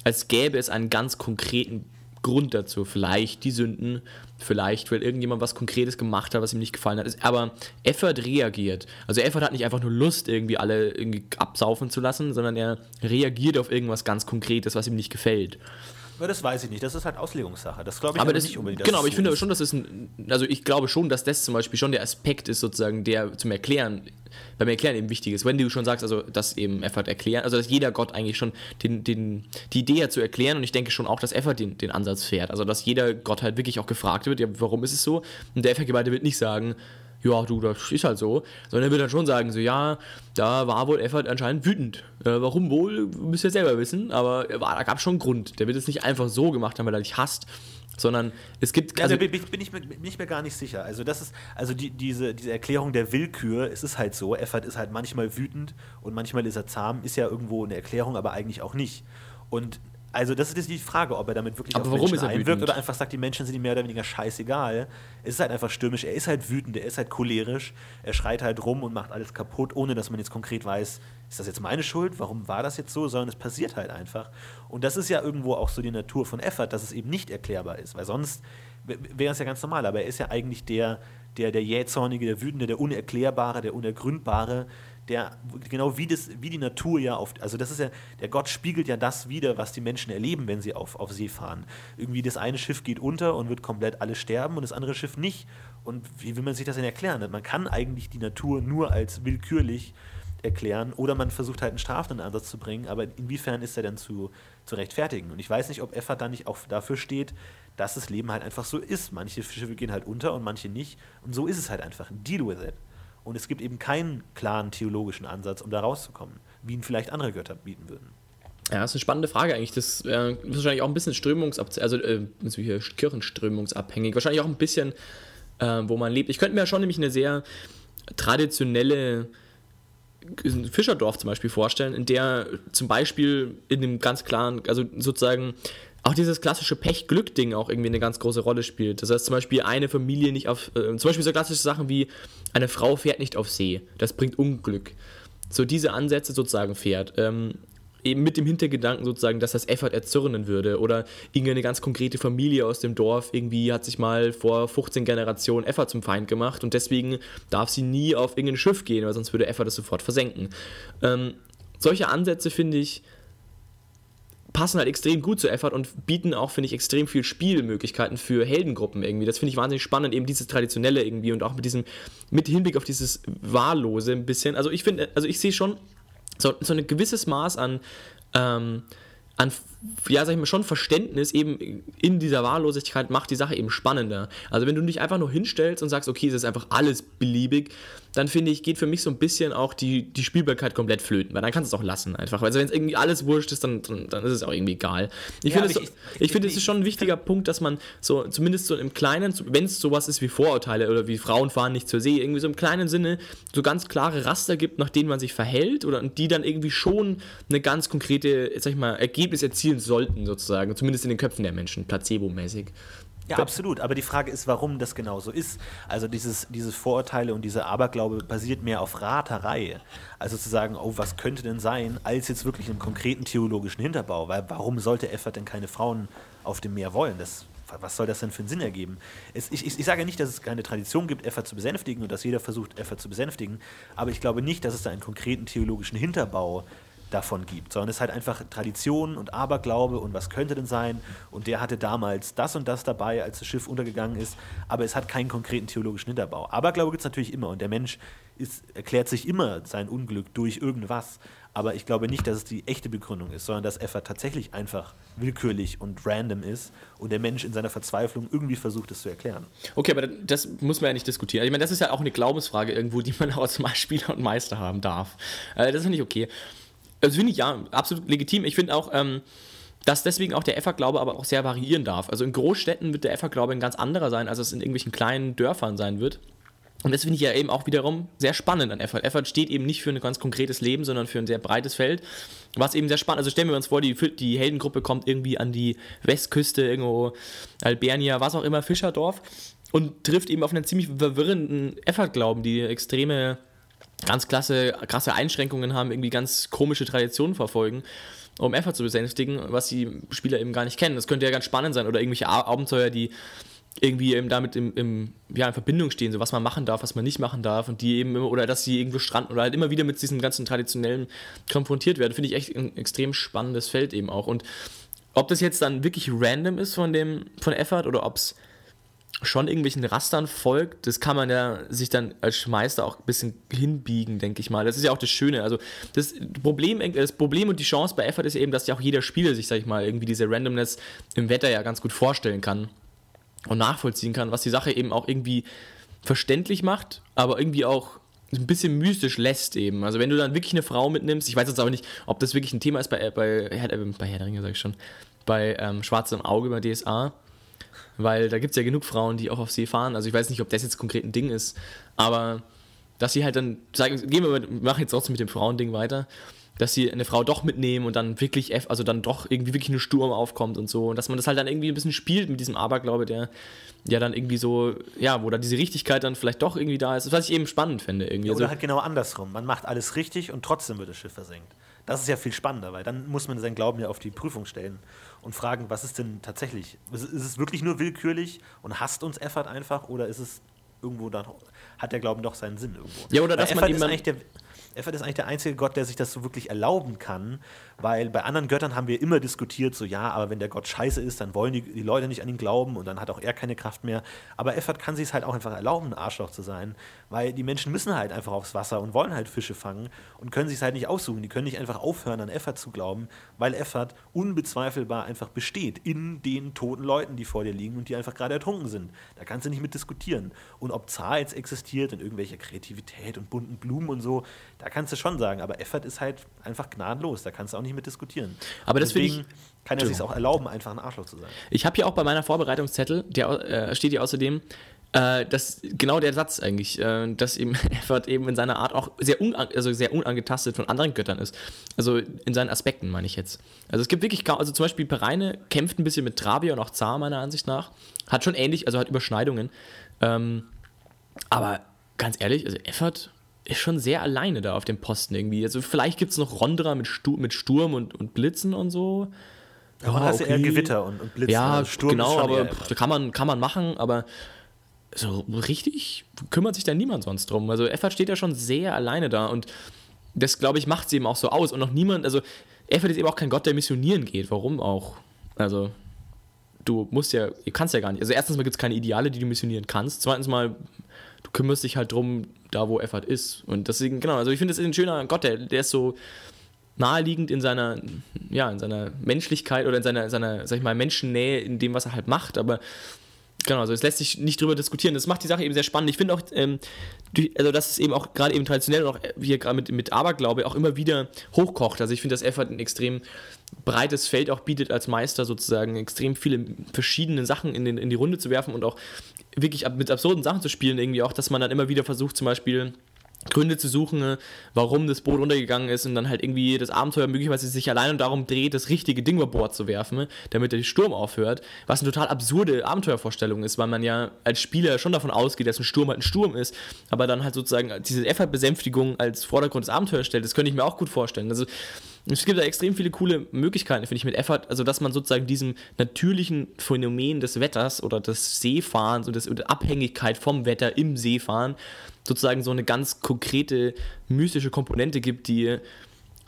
Speaker 3: als gäbe es einen ganz konkreten Grund dazu. Vielleicht die Sünden, vielleicht, weil irgendjemand was Konkretes gemacht hat, was ihm nicht gefallen hat. Aber Effert reagiert. Also Effert hat nicht einfach nur Lust, irgendwie alle irgendwie absaufen zu lassen, sondern er reagiert auf irgendwas ganz Konkretes, was ihm nicht gefällt.
Speaker 2: Aber das weiß ich nicht. Das ist halt Auslegungssache. Das glaube ich
Speaker 3: aber
Speaker 2: aber
Speaker 3: das,
Speaker 2: nicht unbedingt.
Speaker 3: Genau, aber ich
Speaker 2: so
Speaker 3: finde
Speaker 2: ist.
Speaker 3: schon, dass es ein, also ich glaube schon, dass das zum Beispiel schon der Aspekt ist, sozusagen, der zum Erklären, beim Erklären eben wichtig ist. Wenn du schon sagst, also dass eben Effort erklären, also dass jeder Gott eigentlich schon den, den, die Idee hat zu erklären und ich denke schon auch, dass Effort den, den Ansatz fährt. Also dass jeder Gott halt wirklich auch gefragt wird, ja, warum ist es so? Und der Effort-Geweihte wird nicht sagen, ja, du, das ist halt so, sondern er wird dann schon sagen, so, ja, da war wohl Effort anscheinend wütend. Äh, warum wohl, müsst ihr selber wissen, aber er war, da gab es schon einen Grund. Der wird es nicht einfach so gemacht haben, weil er dich hasst, sondern es gibt,
Speaker 2: Also,
Speaker 3: also,
Speaker 2: bin, bin, ich mir, bin ich mir gar nicht sicher. Also das ist, also die, diese, diese Erklärung der Willkür, es ist halt so, Effert ist halt manchmal wütend und manchmal ist er zahm, ist ja irgendwo eine Erklärung, aber eigentlich auch nicht. Und also das ist jetzt die Frage, ob er damit wirklich
Speaker 3: Aber
Speaker 2: auf
Speaker 3: warum
Speaker 2: Menschen einwirkt
Speaker 3: wütend?
Speaker 2: oder einfach sagt, die Menschen sind ihm mehr oder weniger scheißegal. Es ist halt einfach stürmisch, er ist halt wütend, er ist halt cholerisch, er schreit halt rum und macht alles kaputt, ohne dass man jetzt konkret weiß, ist das jetzt meine Schuld, warum war das jetzt so, sondern es passiert halt einfach. Und das ist ja irgendwo auch so die Natur von Effert, dass es eben nicht erklärbar ist, weil sonst wäre es ja ganz normal, aber er ist ja eigentlich der, der, der jähzornige, der wütende, der unerklärbare, der unergründbare, der genau wie, das, wie die Natur ja oft, also das ist ja, der Gott spiegelt ja das wieder, was die Menschen erleben, wenn sie auf, auf See fahren. Irgendwie das eine Schiff geht unter und wird komplett alle sterben und das andere Schiff nicht. Und wie will man sich das denn erklären? Man kann eigentlich die Natur nur als willkürlich erklären oder man versucht halt einen strafenden Ansatz zu bringen, aber inwiefern ist er denn zu, zu rechtfertigen? Und ich weiß nicht, ob Effert da nicht auch dafür steht, dass das Leben halt einfach so ist. Manche Schiffe gehen halt unter und manche nicht. Und so ist es halt einfach. Deal with it. Und es gibt eben keinen klaren theologischen Ansatz, um da rauszukommen, wie ihn vielleicht andere Götter bieten würden.
Speaker 3: Ja, das ist eine spannende Frage eigentlich. Das äh, ist wahrscheinlich auch ein bisschen strömungsabhängig, also äh, so hier kirchenströmungsabhängig. Wahrscheinlich auch ein bisschen, äh, wo man lebt. Ich könnte mir ja schon nämlich eine sehr traditionelle ein Fischerdorf zum Beispiel vorstellen, in der zum Beispiel in dem ganz klaren, also sozusagen auch dieses klassische Pech-Glück-Ding auch irgendwie eine ganz große Rolle spielt. Das heißt zum Beispiel eine Familie nicht auf, äh, zum Beispiel so klassische Sachen wie eine Frau fährt nicht auf See, das bringt Unglück. So diese Ansätze sozusagen fährt. Ähm, eben mit dem Hintergedanken sozusagen, dass das Effort erzürnen würde oder irgendeine ganz konkrete Familie aus dem Dorf irgendwie hat sich mal vor 15 Generationen Effort zum Feind gemacht und deswegen darf sie nie auf irgendein Schiff gehen, weil sonst würde Effort das sofort versenken. Ähm, solche Ansätze finde ich passen halt extrem gut zu Effort und bieten auch, finde ich, extrem viel Spielmöglichkeiten für Heldengruppen irgendwie. Das finde ich wahnsinnig spannend, eben dieses Traditionelle irgendwie und auch mit diesem, mit Hinblick auf dieses Wahllose ein bisschen. Also ich finde, also ich sehe schon so, so ein gewisses Maß an, ähm, an, ja, sag ich mal, schon Verständnis eben in dieser Wahllosigkeit macht die Sache eben spannender. Also wenn du dich einfach nur hinstellst und sagst, okay, es ist einfach alles beliebig, dann finde ich, geht für mich so ein bisschen auch die, die Spielbarkeit komplett flöten, weil dann kannst du es auch lassen einfach. Also wenn es irgendwie alles wurscht ist, dann, dann, dann ist es auch irgendwie egal. Ich
Speaker 2: Ja,
Speaker 3: finde, es, so,
Speaker 2: ich-
Speaker 3: ich finde, es
Speaker 2: ich-
Speaker 3: ist schon ein wichtiger Punkt, dass man so, zumindest so im Kleinen, wenn es sowas ist wie Vorurteile oder wie Frauen fahren nicht zur See, irgendwie so im kleinen Sinne so ganz klare Raster gibt, nach denen man sich verhält oder die dann irgendwie schon eine ganz konkrete, sag ich mal, Ergebnis erzielen sollten, sozusagen, zumindest in den Köpfen der Menschen, placebo-mäßig.
Speaker 2: Ja, absolut. Aber die Frage ist, warum das genau so ist. Also dieses, dieses Vorurteile und dieser Aberglaube basiert mehr auf Raterei. Also zu sagen, oh, was könnte denn sein, als jetzt wirklich einem konkreten theologischen Hinterbau. Weil warum sollte Effert denn keine Frauen auf dem Meer wollen? Das, was soll das denn für einen Sinn ergeben? Es, ich, ich, ich sage nicht, dass es keine Tradition gibt, Effert zu besänftigen und dass jeder versucht, Effert zu besänftigen. Aber ich glaube nicht, dass es da einen konkreten theologischen Hinterbau davon gibt, sondern es ist halt einfach Tradition und Aberglaube und was könnte denn sein und der hatte damals das und das dabei, als das Schiff untergegangen ist, aber es hat keinen konkreten theologischen Hinterbau. Aberglaube gibt es natürlich immer und der Mensch ist, erklärt sich immer sein Unglück durch irgendwas, aber ich glaube nicht, dass es die echte Begründung ist, sondern dass Effort tatsächlich einfach willkürlich und random ist und der Mensch in seiner Verzweiflung irgendwie versucht, es zu erklären.
Speaker 3: Okay, aber das muss man ja nicht diskutieren. Ich meine, das ist ja auch eine Glaubensfrage irgendwo, die man auch als Spieler und Meister haben darf. Äh, das finde ich okay. Das finde ich ja absolut legitim. Ich finde auch, ähm, dass deswegen auch der Effer-Glaube aber auch sehr variieren darf. Also in Großstädten wird der Effer-Glaube ein ganz anderer sein, als es in irgendwelchen kleinen Dörfern sein wird. Und das finde ich ja eben auch wiederum sehr spannend an Effort. Effort steht eben nicht für ein ganz konkretes Leben, sondern für ein sehr breites Feld. Was eben sehr spannend, also stellen wir uns vor, die, die Heldengruppe kommt irgendwie an die Westküste, irgendwo Albernia, was auch immer, Fischerdorf. und trifft eben auf einen ziemlich verwirrenden Effort-Glauben, die extreme, ganz klasse, krasse Einschränkungen haben, irgendwie ganz komische Traditionen verfolgen, um Effort zu besänftigen, was die Spieler eben gar nicht kennen. Das könnte ja ganz spannend sein oder irgendwelche Abenteuer, die irgendwie eben damit im, im, ja, in Verbindung stehen, so was man machen darf, was man nicht machen darf und die eben, oder dass sie irgendwo stranden oder halt immer wieder mit diesem ganzen Traditionellen konfrontiert werden, finde ich echt ein extrem spannendes Feld eben auch. Und ob das jetzt dann wirklich random ist von dem, von Effort oder ob es schon irgendwelchen Rastern folgt, das kann man ja sich dann als Meister auch ein bisschen hinbiegen, denke ich mal. Das ist ja auch das Schöne. Also das Problem, das Problem und die Chance bei Effort ist eben, dass ja auch jeder Spieler sich, sag ich mal, irgendwie diese Randomness im Wetter ja ganz gut vorstellen kann und nachvollziehen kann, was die Sache eben auch irgendwie verständlich macht, aber irgendwie auch ein bisschen mystisch lässt eben. Also wenn du dann wirklich eine Frau mitnimmst, ich weiß jetzt aber nicht, ob das wirklich ein Thema ist bei, bei, äh, bei Herr der Ringe, sag ich schon, bei ähm, Schwarzem Auge bei DSA, weil da gibt es ja genug Frauen, die auch auf See fahren. Also ich weiß nicht, ob das jetzt konkret ein Ding ist, aber dass sie halt dann sagen, gehen wir, machen jetzt trotzdem mit dem Frauending weiter, dass sie eine Frau doch mitnehmen und dann wirklich, also dann doch irgendwie wirklich ein Sturm aufkommt und so. Und dass man das halt dann irgendwie ein bisschen spielt mit diesem Aberglaube, der ja dann irgendwie so, ja, wo da diese Richtigkeit dann vielleicht doch irgendwie da ist. Was ich eben spannend finde. Irgendwie.
Speaker 2: Ja, oder halt genau andersrum. Man macht alles richtig und trotzdem wird das Schiff versenkt. Das ist ja viel spannender, weil dann muss man seinen Glauben ja auf die Prüfung stellen und fragen, was ist denn tatsächlich? Ist, es wirklich nur willkürlich und hasst uns Effort einfach oder ist es irgendwo dann, hat der Glauben doch seinen Sinn irgendwo?
Speaker 3: Ja, oder dass man
Speaker 2: eben. Eigentlich der, Effert ist eigentlich der einzige Gott, der sich das so wirklich erlauben kann, weil bei anderen Göttern haben wir immer diskutiert, so ja, aber wenn der Gott scheiße ist, dann wollen die, die Leute nicht an ihn glauben und dann hat auch er keine Kraft mehr. Aber Effert kann sich es halt auch einfach erlauben, ein Arschloch zu sein, weil die Menschen müssen halt einfach aufs Wasser und wollen halt Fische fangen und können sich es halt nicht aussuchen. Die können nicht einfach aufhören, an Effert zu glauben, weil Effert unbezweifelbar einfach besteht in den toten Leuten, die vor dir liegen und die einfach gerade ertrunken sind. Da kannst du nicht mit diskutieren. Und ob Zahl jetzt existiert und irgendwelche Kreativität und bunten Blumen und so, da kannst du schon sagen, aber Effert ist halt einfach gnadenlos, da kannst du auch nicht mit diskutieren.
Speaker 3: Aber deswegen
Speaker 2: ich, kann er sich auch erlauben, einfach ein Arschloch zu sein.
Speaker 3: Ich habe hier auch bei meiner Vorbereitungszettel, der äh, steht hier außerdem, äh, das genau der Satz eigentlich, äh, dass eben Effert eben in seiner Art auch sehr, unan also sehr unangetastet von anderen Göttern ist. Also in seinen Aspekten meine ich jetzt. Also es gibt wirklich, also zum Beispiel Pereine kämpft ein bisschen mit Travia und auch Zar meiner Ansicht nach. Hat schon ähnlich, also hat Überschneidungen. Ähm, aber ganz ehrlich, also Effert ist schon sehr alleine da auf dem Posten irgendwie. Also vielleicht gibt es noch Rondra mit, Stu mit Sturm und, und Blitzen und so.
Speaker 2: Ja, ja hast okay. eher Gewitter und, und
Speaker 3: Blitze. Ja, also Sturm genau, aber kann man, kann man machen, aber so richtig kümmert sich da niemand sonst drum. Also Effert steht ja schon sehr alleine da und das, glaube ich, macht sie eben auch so aus. Und noch niemand, also Effert ist eben auch kein Gott, der missionieren geht. Warum auch? Also du musst ja, du kannst ja gar nicht. Also erstens mal gibt es keine Ideale, die du missionieren kannst. Zweitens mal kümmerst dich halt drum, da wo Effort ist. Und deswegen, genau, also ich finde, das ist ein schöner Gott, der, der ist so naheliegend in seiner, ja, in seiner Menschlichkeit oder in seiner, seiner, sag ich mal, Menschennähe in dem, was er halt macht, aber Genau, also es lässt sich nicht drüber diskutieren. Das macht die Sache eben sehr spannend. Ich finde auch, ähm, also dass es eben auch gerade eben traditionell und auch hier gerade mit, mit Aberglaube auch immer wieder hochkocht. Also ich finde, dass Effort ein extrem breites Feld auch bietet als Meister sozusagen, extrem viele verschiedene Sachen in, den, in die Runde zu werfen und auch wirklich mit absurden Sachen zu spielen, irgendwie auch, dass man dann immer wieder versucht, zum Beispiel Gründe zu suchen, warum das Boot untergegangen ist und dann halt irgendwie das Abenteuer möglicherweise sich allein darum dreht, das richtige Ding über Bord zu werfen, damit der Sturm aufhört, was eine total absurde Abenteuervorstellung ist, weil man ja als Spieler schon davon ausgeht, dass ein Sturm halt ein Sturm ist, aber dann halt sozusagen diese Effort-Besänftigung als Vordergrund des Abenteuers stellt, das könnte ich mir auch gut vorstellen. Also es gibt da extrem viele coole Möglichkeiten, finde ich, mit Effort, also dass man sozusagen diesem natürlichen Phänomen des Wetters oder des Seefahrens und der Abhängigkeit vom Wetter im Seefahren sozusagen so eine ganz konkrete mystische Komponente gibt, die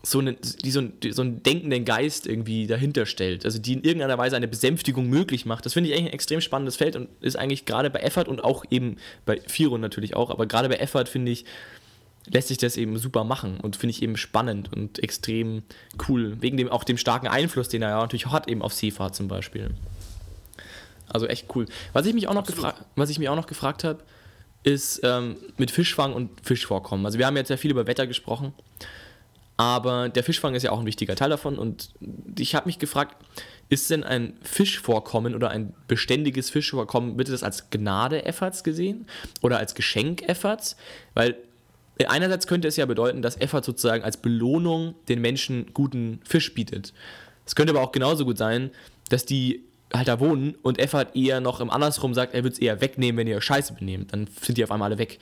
Speaker 3: so, eine, die so, die so einen denkenden Geist irgendwie dahinter stellt. Also die in irgendeiner Weise eine Besänftigung möglich macht. Das finde ich eigentlich ein extrem spannendes Feld und ist eigentlich gerade bei Effort und auch eben bei Firo natürlich auch, aber gerade bei Effort finde ich, lässt sich das eben super machen und finde ich eben spannend und extrem cool. Wegen dem auch dem starken Einfluss, den er ja natürlich hat, eben auf Seefahrt zum Beispiel. Also echt cool. Was ich mich auch noch, was ich mich auch noch gefragt habe, ist ähm, mit Fischfang und Fischvorkommen. Also wir haben jetzt ja viel über Wetter gesprochen, aber der Fischfang ist ja auch ein wichtiger Teil davon und ich habe mich gefragt, ist denn ein Fischvorkommen oder ein beständiges Fischvorkommen, bitte das als Gnade Efforts gesehen oder als Geschenk Efforts? Weil einerseits könnte es ja bedeuten, dass Effort sozusagen als Belohnung den Menschen guten Fisch bietet. Es könnte aber auch genauso gut sein, dass die halt da wohnen und Effert eher noch im andersrum sagt, er würde es eher wegnehmen, wenn ihr Scheiße benehmt. Dann sind die auf einmal alle weg.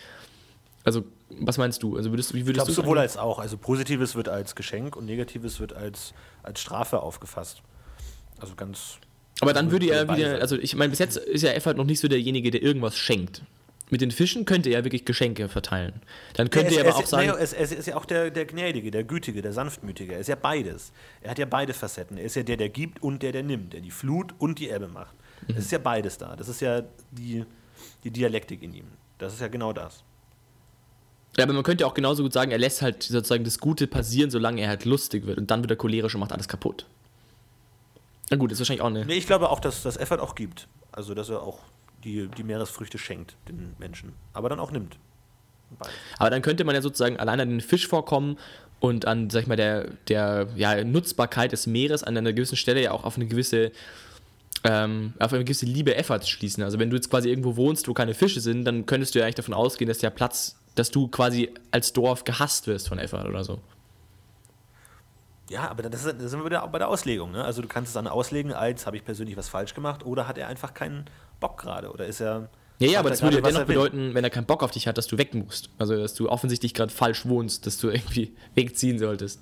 Speaker 3: Also, was meinst du? Also würdest, wie
Speaker 2: Ich
Speaker 3: würdest
Speaker 2: glaube,
Speaker 3: du
Speaker 2: sowohl als auch. Also Positives wird als Geschenk und Negatives wird als, als Strafe aufgefasst. Also ganz.
Speaker 3: Aber dann würde
Speaker 2: würde
Speaker 3: er wieder, also ich meine, bis jetzt ist ja Effert noch nicht so derjenige, der irgendwas schenkt. Mit den Fischen könnte er wirklich Geschenke verteilen. Dann könnte er,
Speaker 2: er,
Speaker 3: aber auch sagen,
Speaker 2: er, ist- er ist ja auch der, der Gnädige, der Gütige, der Sanftmütige. Er ist ja beides. Er hat ja beide Facetten. Er ist ja der, der gibt und der, der nimmt. Der die Flut und die Ebbe macht.
Speaker 3: Mhm.
Speaker 2: Es ist ja beides da. Das ist ja die, die Dialektik in ihm. Das ist ja genau das.
Speaker 3: ja, aber man könnte auch genauso gut sagen, er lässt halt sozusagen das Gute passieren, solange er halt lustig wird. Und dann wird er cholerisch und macht alles kaputt. Na gut, ist wahrscheinlich auch eine.
Speaker 2: Nee, ich glaube auch, dass das Effort auch gibt. Also, dass er auch die, die Meeresfrüchte schenkt den Menschen. Aber dann auch nimmt. Beides.
Speaker 3: Aber dann könnte man ja sozusagen allein an den Fischvorkommen und an, sag ich mal, der, der ja, Nutzbarkeit des Meeres an einer gewissen Stelle ja auch auf eine gewisse, ähm, auf eine gewisse Liebe Efforts schließen. Also wenn du jetzt quasi irgendwo wohnst, wo keine Fische sind, dann könntest du ja eigentlich davon ausgehen, dass der Platz, dass du quasi als Dorf gehasst wirst von Effort oder so.
Speaker 2: Ja, aber das, ist, da sind wir wieder bei der Auslegung. Ne? Also, du kannst es dann auslegen, als habe ich persönlich was falsch gemacht oder hat er einfach keinen Bock gerade? Oder ist er.
Speaker 3: Ja, ja, aber
Speaker 2: er
Speaker 3: das würde ja dennoch bedeuten, wenn er keinen Bock auf dich hat, dass du weg musst. Also dass du offensichtlich gerade falsch wohnst, dass du irgendwie wegziehen solltest.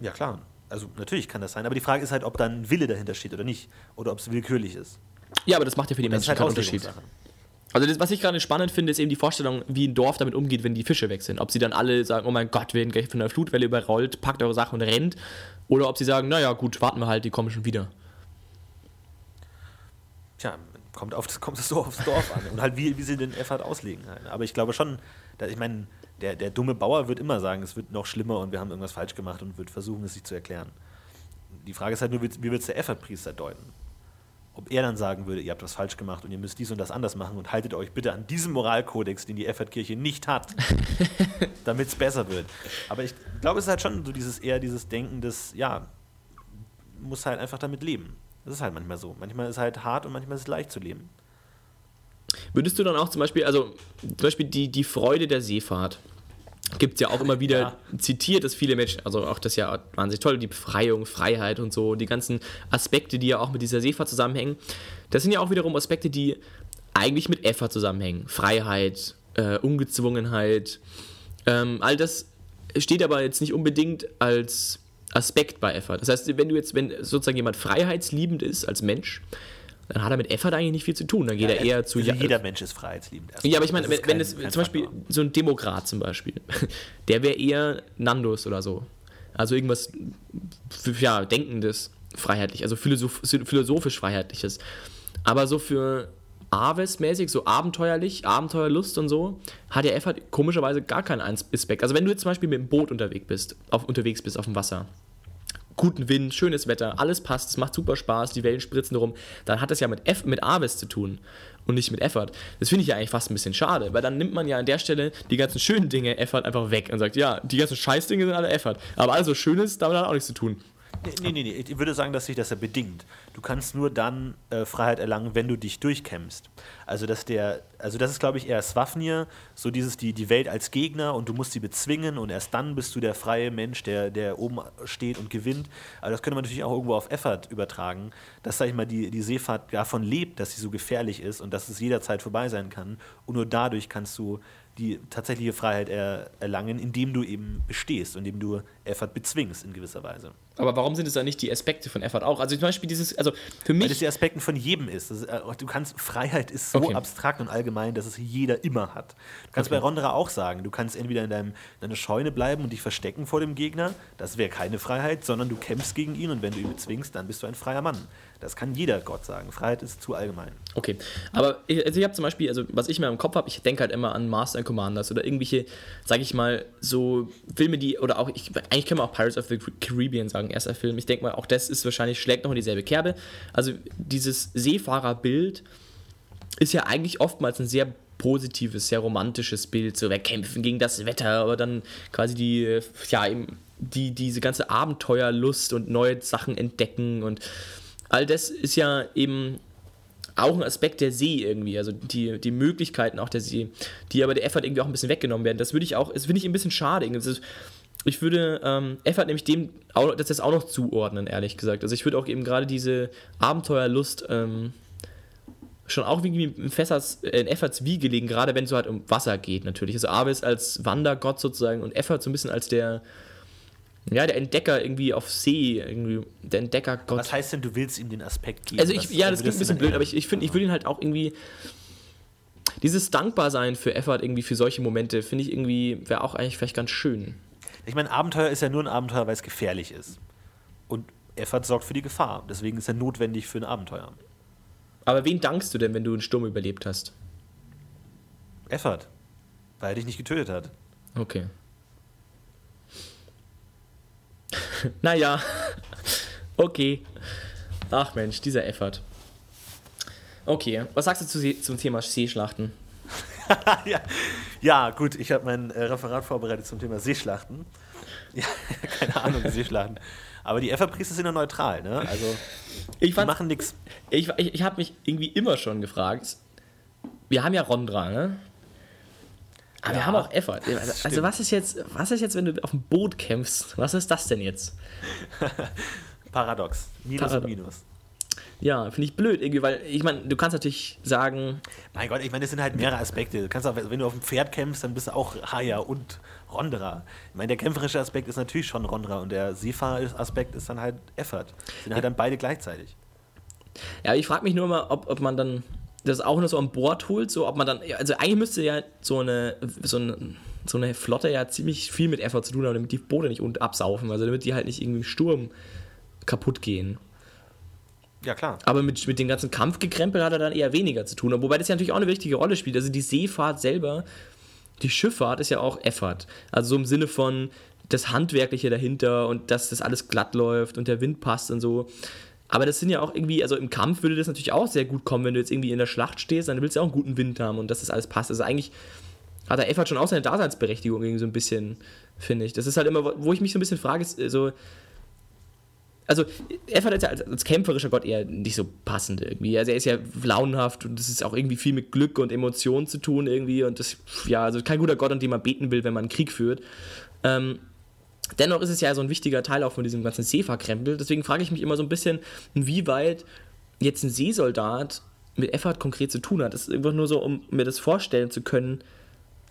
Speaker 2: Ja, klar. Also, natürlich kann das sein. Aber die Frage ist halt, ob da ein Wille dahinter steht oder nicht. Oder ob es willkürlich ist.
Speaker 3: Ja, aber das macht ja für die Menschen
Speaker 2: halt
Speaker 3: keinen Unterschied. Also das, was ich gerade spannend finde, ist eben die Vorstellung, wie ein Dorf damit umgeht, wenn die Fische weg sind. Ob sie dann alle sagen, oh mein Gott, wir werden gleich von einer Flutwelle überrollt, packt eure Sachen und rennt. Oder ob sie sagen, naja gut, warten wir halt, die kommen schon wieder.
Speaker 2: Tja, kommt, auf das, kommt es so aufs Dorf an. Und halt, wie, wie sie den Effort auslegen. Halt. Aber ich glaube schon, dass, ich meine, der, der dumme Bauer wird immer sagen, es wird noch schlimmer und wir haben irgendwas falsch gemacht und wird versuchen, es sich zu erklären. Die Frage ist halt nur, wie, wie wird es der Effortpriester deuten? Ob er dann sagen würde, ihr habt was falsch gemacht und ihr müsst dies und das anders machen und haltet euch bitte an diesem Moralkodex, den die Effortkirche nicht hat, damit es besser wird. Aber ich glaube, es ist halt schon so dieses eher dieses Denken des, ja, muss halt einfach damit leben. Das ist halt manchmal so. Manchmal ist es halt hart und manchmal ist es leicht zu leben.
Speaker 3: Würdest du dann auch zum Beispiel, also zum Beispiel die, die Freude der Seefahrt, gibt es ja auch immer wieder
Speaker 2: Ja.
Speaker 3: zitiert, dass viele Menschen, also auch das ist ja wahnsinnig toll, die Befreiung, Freiheit und so, die ganzen Aspekte, die ja auch mit dieser Seefahrt zusammenhängen, das sind ja auch wiederum Aspekte, die eigentlich mit Effort zusammenhängen. Freiheit, äh, Ungezwungenheit, ähm, all das steht aber jetzt nicht unbedingt als Aspekt bei Effort. Das heißt, wenn du jetzt, wenn sozusagen jemand freiheitsliebend ist als Mensch, dann hat er mit Effort eigentlich nicht viel zu tun. Dann geht er eher zu
Speaker 2: also
Speaker 3: ja-
Speaker 2: jeder Mensch ist freiheitsliebend. erstmal.
Speaker 3: ja, aber ich meine, wenn,
Speaker 2: kein-
Speaker 3: es zum Beispiel
Speaker 2: Faktor.
Speaker 3: so ein Demokrat zum Beispiel, der wäre eher Nandos oder so. Also irgendwas, ja, Denkendes, freiheitlich, also philosoph philosophisch freiheitliches. Aber so für Aves-mäßig, so abenteuerlich, Abenteuerlust und so, hat der F halt komischerweise gar keinen Aspekt. Also wenn du jetzt zum Beispiel mit dem Boot unterwegs bist, auf, unterwegs bist auf dem Wasser, guten Wind, schönes Wetter, alles passt, es macht super Spaß, die Wellen spritzen rum, dann hat das ja mit, F, mit Aves zu tun und nicht mit Effort. Das finde ich ja eigentlich fast ein bisschen schade, weil dann nimmt man ja an der Stelle die ganzen schönen Dinge Effort einfach weg und sagt, ja, die ganzen Scheißdinge sind alle Effort, aber alles so Schönes, damit hat auch nichts zu tun.
Speaker 2: Nee, nee, nee, ich würde sagen, dass sich das ja bedingt. Du kannst nur dann äh, Freiheit erlangen, wenn du dich durchkämpfst. Also, dass der, also das ist, glaube ich, eher Swafnir, so dieses, die, die Welt als Gegner und du musst sie bezwingen und erst dann bist du der freie Mensch, der, der oben steht und gewinnt. Aber das könnte man natürlich auch irgendwo auf Effort übertragen, dass, sag ich mal, die, die Seefahrt davon lebt, dass sie so gefährlich ist und dass es jederzeit vorbei sein kann. Und nur dadurch kannst du die tatsächliche Freiheit er, erlangen, indem du eben bestehst, indem du Effort bezwingst in gewisser Weise.
Speaker 3: Aber warum sind es dann nicht die Aspekte von Effort auch? Also zum Beispiel dieses, also für
Speaker 2: Weil
Speaker 3: mich...
Speaker 2: das die Aspekten von jedem ist. Ist äh, du kannst, Freiheit ist so
Speaker 3: Okay.
Speaker 2: abstrakt und allgemein, dass es jeder immer hat. Du kannst bei Rondra auch sagen, du kannst entweder in, deinem, in deiner Scheune bleiben und dich verstecken vor dem Gegner, das wäre keine Freiheit, sondern du kämpfst gegen ihn und wenn du ihn bezwingst, dann bist du ein freier Mann. Das kann jeder Gott sagen. Freiheit ist zu allgemein.
Speaker 3: Okay, aber ich, also ich habe zum Beispiel, also was ich mir im Kopf habe, ich denke halt immer an Master and Commanders oder irgendwelche, sage ich mal, so Filme, die, oder auch, ich, eigentlich können wir auch Pirates of the Caribbean sagen, erster Film. Ich denke mal, auch das ist wahrscheinlich, schlägt noch in dieselbe Kerbe. Also dieses Seefahrerbild ist ja eigentlich oftmals ein sehr positives, sehr romantisches Bild, so wir kämpfen gegen das Wetter, aber dann quasi die, ja, die, diese ganze Abenteuerlust und neue Sachen entdecken und all das ist ja eben auch ein Aspekt der See irgendwie, also die, die Möglichkeiten auch der See, die aber der Effort irgendwie auch ein bisschen weggenommen werden. Das würde ich auch, das finde ich ein bisschen schade. Das ist, Ich würde ähm, Effort nämlich dem auch, das jetzt auch noch zuordnen, ehrlich gesagt. Also ich würde auch eben gerade diese Abenteuerlust ähm, schon auch irgendwie in, Fässers, äh, in Efforts Wiege legen, gerade wenn es so halt um Wasser geht natürlich. Also Abyss als Wandergott sozusagen und Effort so ein bisschen als der, ja, der Entdecker irgendwie auf See, irgendwie der Entdeckergott.
Speaker 2: Was heißt denn, du willst ihm den Aspekt geben?
Speaker 3: Also ich, ja, das klingt ein bisschen blöd, aber ich, ich finde, ich will ihn halt auch irgendwie. Dieses Dankbarsein für Effort irgendwie für solche Momente, finde ich irgendwie, wäre auch eigentlich vielleicht ganz schön.
Speaker 2: Ich meine, Abenteuer ist ja nur ein Abenteuer, weil es gefährlich ist. Und Effort sorgt für die Gefahr. Deswegen ist er notwendig für ein Abenteuer.
Speaker 3: Aber wen dankst du denn, wenn du einen Sturm überlebt hast?
Speaker 2: Effort. Weil er dich nicht getötet hat.
Speaker 3: Okay. naja. okay. Ach Mensch, dieser Effort. Okay, was sagst du zu, zum Thema Seeschlachten?
Speaker 2: ja. ja, gut, ich habe mein äh, Referat vorbereitet zum Thema Seeschlachten. Ja, keine Ahnung, Seeschlachten. Aber die Effort-Priester sind ja neutral, ne? Also,
Speaker 3: Ich,
Speaker 2: die
Speaker 3: fand,
Speaker 2: machen nichts.
Speaker 3: ich, ich, ich habe mich irgendwie immer schon gefragt, wir haben ja Rondra, ne? Aber wir
Speaker 2: Ja,
Speaker 3: haben auch Effort. Also, also was ist jetzt, was ist jetzt, wenn du auf dem Boot kämpfst? Was ist das denn jetzt?
Speaker 2: Paradox. Minus
Speaker 3: Paradox.
Speaker 2: und Minus.
Speaker 3: Ja, finde ich blöd irgendwie, weil ich meine, du kannst natürlich sagen,
Speaker 2: Mein Gott, ich meine, das sind halt mehrere Aspekte. Du kannst auch, wenn du auf dem Pferd kämpfst, dann bist du auch Haya und Rondra. Ich meine, der kämpferische Aspekt ist natürlich schon Rondra und der Seefahrer-Aspekt ist dann halt Effort. Sind halt dann beide gleichzeitig.
Speaker 3: Ja, ich frage mich nur mal, ob, ob man dann das auch nur so an Bord holt, so ob man dann, also eigentlich müsste ja so eine, so eine, so eine Flotte ja ziemlich viel mit Effort zu tun haben, damit die Boote nicht absaufen, also damit die halt nicht irgendwie im Sturm kaputt gehen.
Speaker 2: Ja, klar.
Speaker 3: Aber mit, mit dem ganzen Kampfgekrempel hat er dann eher weniger zu tun, wobei das ja natürlich auch eine wichtige Rolle spielt. Also die Seefahrt selber, die Schifffahrt ist ja auch Effort. Also so im Sinne von das Handwerkliche dahinter und dass das alles glatt läuft und der Wind passt und so. Aber das sind ja auch irgendwie, also im Kampf würde das natürlich auch sehr gut kommen, wenn du jetzt irgendwie in der Schlacht stehst, dann willst du auch einen guten Wind haben und dass das alles passt. Also eigentlich hat der Effort schon auch seine Daseinsberechtigung irgendwie so ein bisschen, finde ich. Das ist halt immer, wo ich mich so ein bisschen frage, ist so, also Effort ist ja als, als kämpferischer Gott eher nicht so passend irgendwie. Also er ist ja launenhaft und das ist auch irgendwie viel mit Glück und Emotionen zu tun irgendwie und das, ja, also kein guter Gott, an dem man beten will, wenn man einen Krieg führt. Ähm, dennoch ist es ja so ein wichtiger Teil auch von diesem ganzen Seefahrkrempel. Deswegen frage ich mich immer so ein bisschen, inwieweit jetzt ein Seesoldat mit Effort konkret zu tun hat. Das ist einfach nur so, um mir das vorstellen zu können.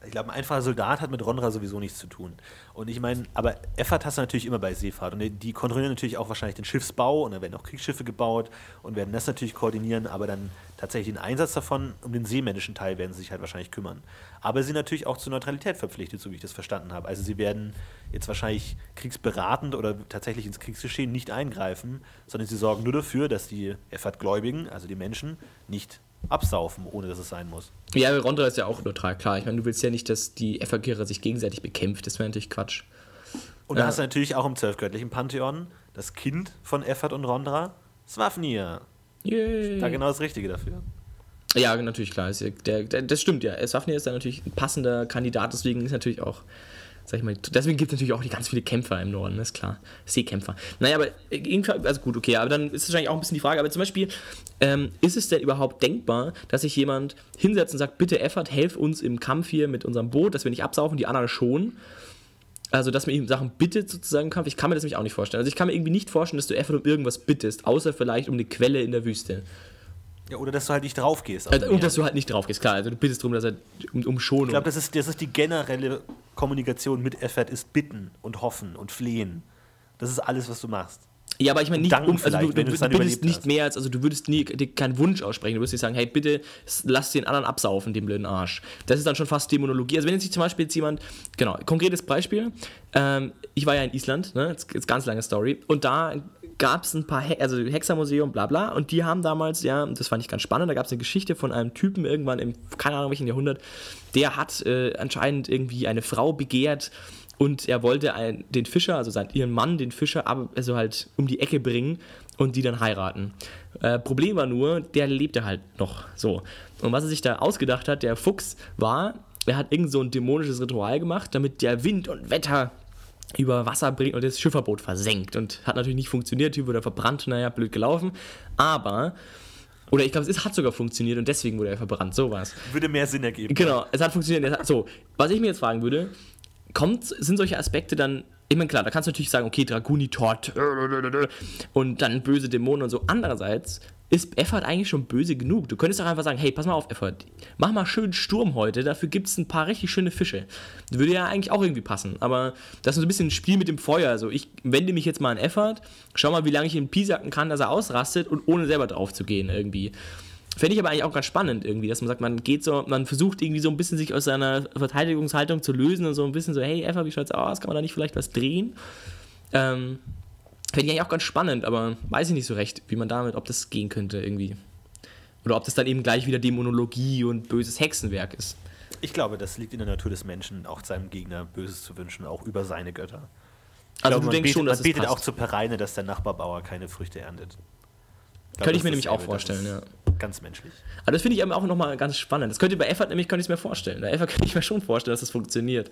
Speaker 2: Ich glaube, ein einfacher Soldat hat mit Rondra sowieso nichts zu tun. Und ich meine, aber Effort hast du natürlich immer bei Seefahrt. Und die- kontrollieren natürlich auch wahrscheinlich den Schiffsbau und da werden auch Kriegsschiffe gebaut und werden das natürlich koordinieren, aber dann tatsächlich den Einsatz davon, um den seemännischen Teil werden sie sich halt wahrscheinlich kümmern. Aber sie sind natürlich auch zur Neutralität verpflichtet, so wie ich das verstanden habe. Also sie werden jetzt wahrscheinlich kriegsberatend oder tatsächlich ins Kriegsgeschehen nicht eingreifen, sondern sie sorgen nur dafür, dass die Effort-Gläubigen, also die Menschen, nicht absaufen, ohne dass es sein muss.
Speaker 3: Ja, Rondra ist ja auch neutral, klar. Ich meine, du willst ja nicht, dass die Efferkehrer sich gegenseitig bekämpft. Das wäre natürlich Quatsch.
Speaker 2: Und
Speaker 3: Ja.
Speaker 2: da hast du natürlich auch im zwölfgöttlichen Pantheon das Kind von Effert und Rondra, Swafnir.
Speaker 3: Yay.
Speaker 2: Da genau das Richtige dafür.
Speaker 3: Ja, natürlich, klar. Ist ja, der, der, das stimmt ja. Safnir ist da natürlich ein passender Kandidat, deswegen ist natürlich auch, sag ich mal, deswegen gibt es natürlich auch die ganz viele Kämpfer im Norden, ist klar. Seekämpfer. Naja, aber irgendwie, also gut, okay, aber dann ist wahrscheinlich auch ein bisschen die Frage, aber zum Beispiel, ähm, ist es denn überhaupt denkbar, dass sich jemand hinsetzt und sagt, bitte Effert, helf uns im Kampf hier mit unserem Boot, dass wir nicht absaufen, die anderen schon? Also, dass man ihm Sachen bittet, sozusagen, im Kampf. Ich kann mir das nämlich auch nicht vorstellen. Also, ich kann mir irgendwie nicht vorstellen, dass du Effert um irgendwas bittest, außer vielleicht um eine Quelle in der Wüste.
Speaker 2: Ja, oder dass du halt nicht drauf gehst.
Speaker 3: Also,
Speaker 2: dem
Speaker 3: und dass du halt nicht drauf gehst, klar. Also du bittest darum, dass er um, um Schonung.
Speaker 2: ich glaube, das ist, das ist die generelle Kommunikation mit Effert, ist bitten und hoffen und flehen. Das ist alles, was du machst.
Speaker 3: ja, aber ich meine nicht, um, also du, du,
Speaker 2: du überlebt
Speaker 3: nicht
Speaker 2: hast.
Speaker 3: mehr als, also du würdest nie dir keinen Wunsch aussprechen. Du würdest nicht sagen, hey, bitte lass den anderen absaufen, den blöden Arsch. Das ist dann schon fast Dämonologie. Also wenn jetzt sich zum Beispiel jetzt jemand, genau, konkretes Beispiel, ähm, ich war ja in Island, ne, jetzt, jetzt ganz lange Story, und da gab es ein paar, He also Hexermuseum, bla bla, und die haben damals, ja, das fand ich ganz spannend, da gab es eine Geschichte von einem Typen irgendwann im, keine Ahnung welchen Jahrhundert, der hat äh, anscheinend irgendwie eine Frau begehrt und er wollte ein, den Fischer, also seinen, ihren Mann, den Fischer, also halt um die Ecke bringen und die dann heiraten. Äh, Problem war nur, der lebte halt noch so. Und was er sich da ausgedacht hat, der Fuchs, war, er hat irgend so ein dämonisches Ritual gemacht, damit der Wind und Wetter über Wasser bringt und das Schifferboot versenkt. Und hat natürlich nicht funktioniert, Typ wurde verbrannt, naja, blöd gelaufen. Aber, oder ich glaube, es hat sogar funktioniert und deswegen wurde er verbrannt, so war es.
Speaker 2: Würde mehr Sinn ergeben.
Speaker 3: Genau, es hat funktioniert. Es hat, so, was ich mir jetzt fragen würde, kommt, sind solche Aspekte dann ich meine, klar, da kannst du natürlich sagen, okay, Dragunitor und dann böse Dämonen und so. Andererseits ist Effort eigentlich schon böse genug. Du könntest auch einfach sagen, hey, pass mal auf, Effort, mach mal schön Sturm heute, dafür gibt es ein paar richtig schöne Fische. Das würde ja eigentlich auch irgendwie passen, aber das ist so ein bisschen ein Spiel mit dem Feuer. Also ich wende mich jetzt mal an Effort, schau mal, wie lange ich ihn piesacken kann, dass er ausrastet und ohne selber drauf zu gehen irgendwie. Fände ich aber eigentlich auch ganz spannend irgendwie, dass man sagt, man geht so, man versucht irgendwie so ein bisschen sich aus seiner Verteidigungshaltung zu lösen und so ein bisschen so, hey, Effort, wie schaut's aus? Kann man da nicht vielleicht was drehen? Ähm, Fände ich eigentlich auch ganz spannend, aber weiß ich nicht so recht, wie man damit, ob das gehen könnte irgendwie. Oder ob das dann eben gleich wieder Dämonologie und böses Hexenwerk ist.
Speaker 2: Ich glaube, das liegt in der Natur des Menschen, auch seinem Gegner Böses zu wünschen, auch über seine Götter. Ich
Speaker 3: Also
Speaker 2: glaube,
Speaker 3: du denkst
Speaker 2: betet,
Speaker 3: schon, dass
Speaker 2: man betet
Speaker 3: es
Speaker 2: auch
Speaker 3: passt.
Speaker 2: zu Pereine, dass der Nachbarbauer keine Früchte erntet. glaube,
Speaker 3: Könnte ich mir nämlich auch vorstellen, ja.
Speaker 2: Ganz menschlich.
Speaker 3: Aber das finde ich aber auch nochmal ganz spannend. Das könnte bei Effort nämlich, könnte ich es mir vorstellen. Bei Effort könnte ich mir schon vorstellen, dass das funktioniert.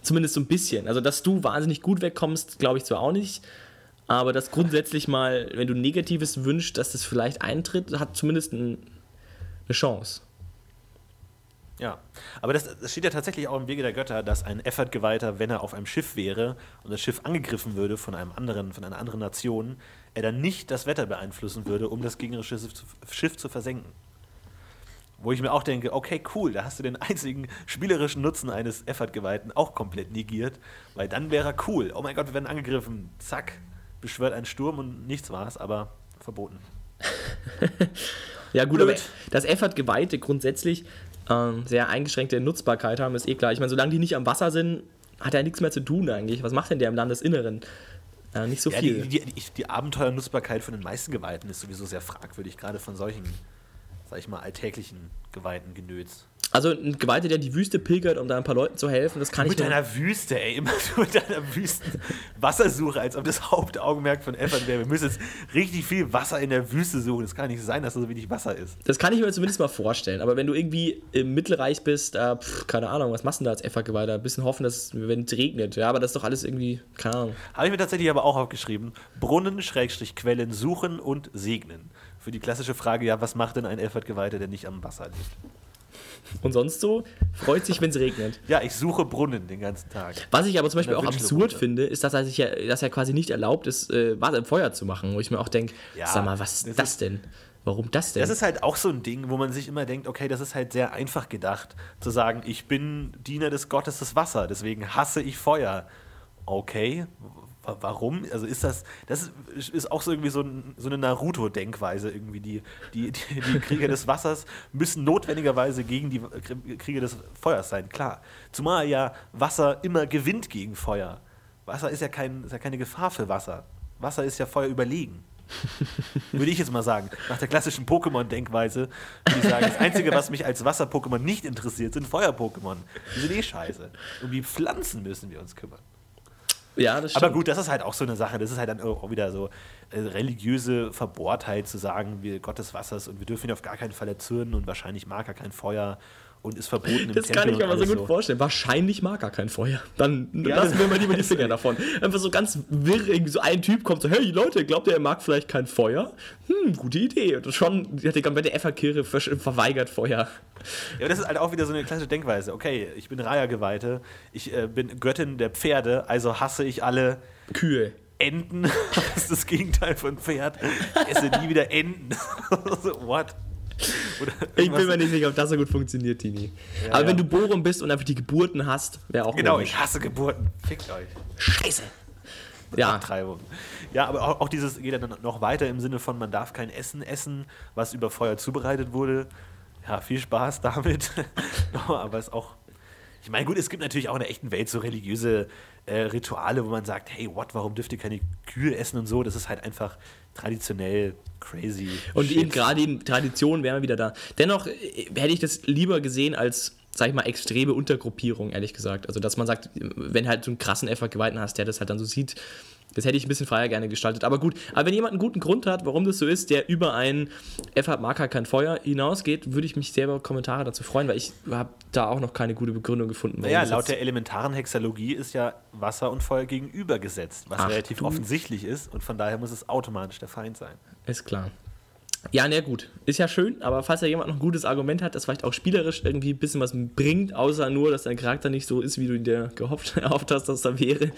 Speaker 3: Zumindest so ein bisschen. Also, dass du wahnsinnig gut wegkommst, glaube ich zwar auch nicht. Aber dass grundsätzlich mal, wenn du Negatives wünschst, dass das vielleicht eintritt, hat zumindest ein, eine Chance.
Speaker 2: Ja, aber das, das steht ja tatsächlich auch im Wege der Götter, dass ein Effort-Geweihter, wenn er auf einem Schiff wäre und das Schiff angegriffen würde von einem anderen, von einer anderen Nation, er dann nicht das Wetter beeinflussen würde, um das gegnerische Schiff zu, Schiff zu versenken. Wo ich mir auch denke, okay, cool, da hast du den einzigen spielerischen Nutzen eines Effort-Geweihten auch komplett negiert, weil dann wäre er cool. Oh mein Gott, wir werden angegriffen. Zack, beschwört ein Sturm und nichts war's, aber verboten.
Speaker 3: Ja, gut,
Speaker 2: Blöd.
Speaker 3: aber dass Effort-Geweihte grundsätzlich ähm, sehr eingeschränkte Nutzbarkeit haben, ist eh klar. Ich meine, solange die nicht am Wasser sind, hat er nichts mehr zu tun eigentlich. Was macht denn der im Landesinneren? Äh, nicht so
Speaker 2: Ja,
Speaker 3: viel.
Speaker 2: die, die, die, die Abenteuernutzbarkeit von den meisten Geweihten ist sowieso sehr fragwürdig, gerade von solchen, sag ich mal, alltäglichen Geweihten genöts.
Speaker 3: Also ein Geweihter, der die Wüste pilgert, um da ein paar Leuten zu helfen, das kann
Speaker 2: Mit
Speaker 3: ich mir...
Speaker 2: deiner Wüste, ey, immer mit deiner Wüsten-Wassersuche, als ob das Hauptaugenmerk von Effort wäre. Wir müssen jetzt richtig viel Wasser in der Wüste suchen. Das kann nicht sein, dass da so wenig Wasser ist.
Speaker 3: Das kann ich mir zumindest mal vorstellen. Aber wenn du irgendwie im Mittelreich bist, äh, pff, keine Ahnung, was machst du da als Effergeweihter? Ein bisschen hoffen, dass es, wenn es regnet. Ja, aber das ist doch alles irgendwie, keine Ahnung.
Speaker 2: Habe ich mir tatsächlich aber auch aufgeschrieben. Brunnen, Schrägstrich, Quellen suchen und segnen. Für die klassische Frage, ja, was macht denn ein Effort-Geweihter, der nicht am Wasser liegt?
Speaker 3: Und sonst so, freut sich, wenn es regnet.
Speaker 2: Ja, ich suche Brunnen den ganzen Tag.
Speaker 3: Was ich aber zum Beispiel auch absurd finde, ist, dass er sich ja, dass er quasi nicht erlaubt ist, äh, Wasser im Feuer zu machen. Wo ich mir auch denke,
Speaker 2: Ja,
Speaker 3: sag mal, was ist
Speaker 2: das
Speaker 3: das,
Speaker 2: ist-
Speaker 3: denn? Warum das denn?
Speaker 2: Das ist halt auch so ein Ding, wo man sich immer denkt, okay, das ist halt sehr einfach gedacht, zu sagen, ich bin Diener des Gottes des Wasser, deswegen hasse ich Feuer. Okay, warum? Also ist das, das ist, auch so irgendwie so, so eine Naruto-Denkweise irgendwie. Die, die, die, die Krieger des Wassers müssen notwendigerweise gegen die Krieger des Feuers sein, klar. Zumal ja Wasser immer gewinnt gegen Feuer. Wasser ist ja, kein, ist ja keine Gefahr für Wasser. Wasser ist ja Feuer überlegen. Würde ich jetzt mal sagen. Nach der klassischen Pokémon-Denkweise ich sagen, das Einzige, was mich als Wasser-Pokémon nicht interessiert, sind Feuer-Pokémon. Die sind eh scheiße. Um die Pflanzen müssen wir uns kümmern.
Speaker 3: Ja, das
Speaker 2: Aber
Speaker 3: stimmt.
Speaker 2: gut, das ist halt auch so eine Sache. Das ist halt dann auch wieder so äh, religiöse Verbohrtheit zu sagen, wir Gott des Wassers und wir dürfen ihn auf gar keinen Fall erzürnen und wahrscheinlich mag er kein Feuer und ist verboten im
Speaker 3: Das
Speaker 2: Tempel
Speaker 3: kann ich mir aber so gut vorstellen. Wahrscheinlich mag er kein Feuer. Dann
Speaker 2: Ja,
Speaker 3: lassen wir mal lieber die Finger davon. Einfach so ganz wirr, irgendwie so ein Typ kommt so, hey Leute, glaubt ihr, er mag vielleicht kein Feuer? Hm, gute Idee. Und schon hat die komplette Efferkirche ver- verweigert Feuer.
Speaker 2: Ja, aber das ist halt auch wieder so eine klassische Denkweise. Okay, ich bin Raya-Geweihte, ich äh, bin Göttin der Pferde, also hasse ich alle
Speaker 3: Kühe.
Speaker 2: Enten. Das ist das Gegenteil von Pferd. Ich esse nie wieder Enten. so, what?
Speaker 3: Ich bin mir nicht sicher, ob das so gut funktioniert, Tini.
Speaker 2: Ja,
Speaker 3: aber
Speaker 2: ja.
Speaker 3: wenn du Borum bist und einfach die Geburten hast, wäre auch
Speaker 2: Genau,
Speaker 3: komisch.
Speaker 2: ich hasse Geburten. Fickt euch.
Speaker 3: Scheiße. Ja,
Speaker 2: Abtreibung. Ja, aber auch, auch dieses geht dann noch weiter im Sinne von, man darf kein Essen essen, was über Feuer zubereitet wurde. Ja, viel Spaß damit. aber es ist auch. Ich meine, gut, es gibt natürlich auch in der echten Welt so religiöse äh, Rituale, wo man sagt, hey, what, warum dürft ihr keine Kühe essen und so? Das ist halt einfach traditionell crazy.
Speaker 3: Und
Speaker 2: Shit.
Speaker 3: eben gerade in Tradition wären wir wieder da. Dennoch äh, hätte ich das lieber gesehen als, sag ich mal, extreme Untergruppierung, ehrlich gesagt. Also, dass man sagt, wenn halt so einen krassen Effer-Geweihten hast, der das halt dann so sieht, das hätte ich ein bisschen freier gerne gestaltet. Aber gut, aber wenn jemand einen guten Grund hat, warum das so ist, der über ein F Marker kein Feuer hinausgeht, würde ich mich selber Kommentare dazu freuen, weil ich habe da auch noch keine gute Begründung gefunden. das
Speaker 2: laut der elementaren Hexalogie ist ja Wasser und Feuer gegenübergesetzt, was
Speaker 3: Ach
Speaker 2: relativ
Speaker 3: du.
Speaker 2: offensichtlich ist und von daher muss es automatisch der Feind sein.
Speaker 3: Ist klar. Ja, na gut. Ist ja schön, aber falls da jemand noch ein gutes Argument hat, das vielleicht auch spielerisch irgendwie ein bisschen was bringt, außer nur, dass dein Charakter nicht so ist, wie du dir gehofft, hast, dass er wäre,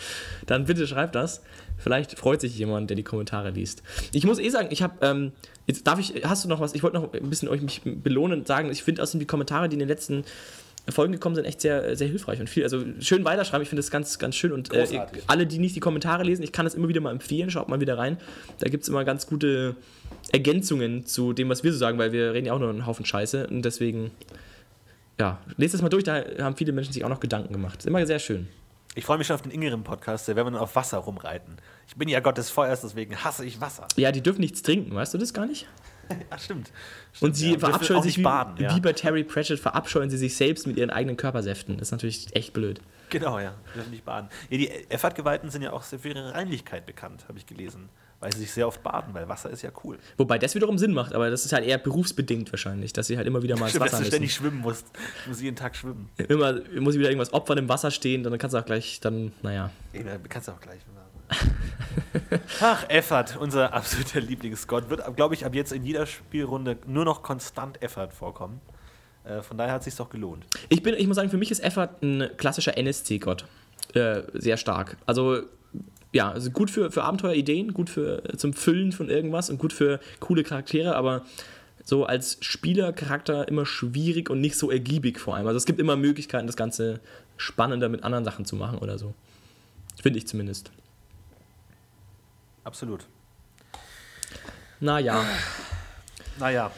Speaker 3: dann bitte schreib das. Vielleicht freut sich jemand, der die Kommentare liest. Ich muss eh sagen, ich habe, ähm, jetzt darf ich, hast du noch was, ich wollte noch ein bisschen euch mich belohnen und sagen, ich finde außerdem die Kommentare, die in den letzten Folgen gekommen sind, echt sehr, sehr hilfreich und viel. Also schön weiterschreiben, ich finde das ganz, ganz schön. Und äh, alle, die nicht die Kommentare lesen, ich kann das immer wieder mal empfehlen, schaut mal wieder rein. Da gibt es immer ganz gute Ergänzungen zu dem, was wir so sagen, weil wir reden ja auch nur einen Haufen Scheiße und deswegen, ja, lest das mal durch, da haben viele Menschen sich auch noch Gedanken gemacht. Ist immer sehr schön.
Speaker 2: Ich freue mich schon auf den Ingrim-Podcast, da werden wir dann auf Wasser rumreiten. Ich bin ja Gott des Feuers, deswegen hasse ich Wasser.
Speaker 3: Ja, die dürfen nichts trinken, weißt du das gar nicht?
Speaker 2: Ja, stimmt.
Speaker 3: Und sie
Speaker 2: ja,
Speaker 3: verabscheuen sich
Speaker 2: nicht
Speaker 3: wie,
Speaker 2: baden, ja.
Speaker 3: wie bei Terry Pratchett, verabscheuen sie sich selbst mit ihren eigenen Körpersäften. Das ist natürlich echt blöd.
Speaker 2: Genau, ja. Dürfen nicht baden. Ja, die Effert-Geweihten sind ja auch sehr für ihre Reinlichkeit bekannt, habe ich gelesen. Weil sie sich sehr oft baden, weil Wasser ist ja cool.
Speaker 3: Wobei das wiederum Sinn macht, aber das ist halt eher berufsbedingt wahrscheinlich, dass sie halt immer wieder mal ins
Speaker 2: Stimmt, dass
Speaker 3: Wasser
Speaker 2: du
Speaker 3: müssen.
Speaker 2: ständig schwimmen musst. Du musst jeden Tag schwimmen.
Speaker 3: Immer muss wieder irgendwas opfern im Wasser stehen, dann kannst du auch gleich, dann, naja.
Speaker 2: Da kannst du auch gleich. Ach, Effert, unser absoluter Lieblingsgott, wird, glaube ich, ab jetzt in jeder Spielrunde nur noch konstant Effert vorkommen. Äh, von daher hat es sich doch gelohnt.
Speaker 3: Ich, bin, ich muss sagen, für mich ist Effort ein klassischer NSC-Gott. Äh, sehr stark. Also, ja, also gut für, für Abenteuerideen, gut für zum Füllen von irgendwas und gut für coole Charaktere, aber so als Spielercharakter immer schwierig und nicht so ergiebig vor allem. Also es gibt immer Möglichkeiten, das Ganze spannender mit anderen Sachen zu machen oder so. Finde ich zumindest.
Speaker 2: Absolut.
Speaker 3: Naja,
Speaker 2: Naja,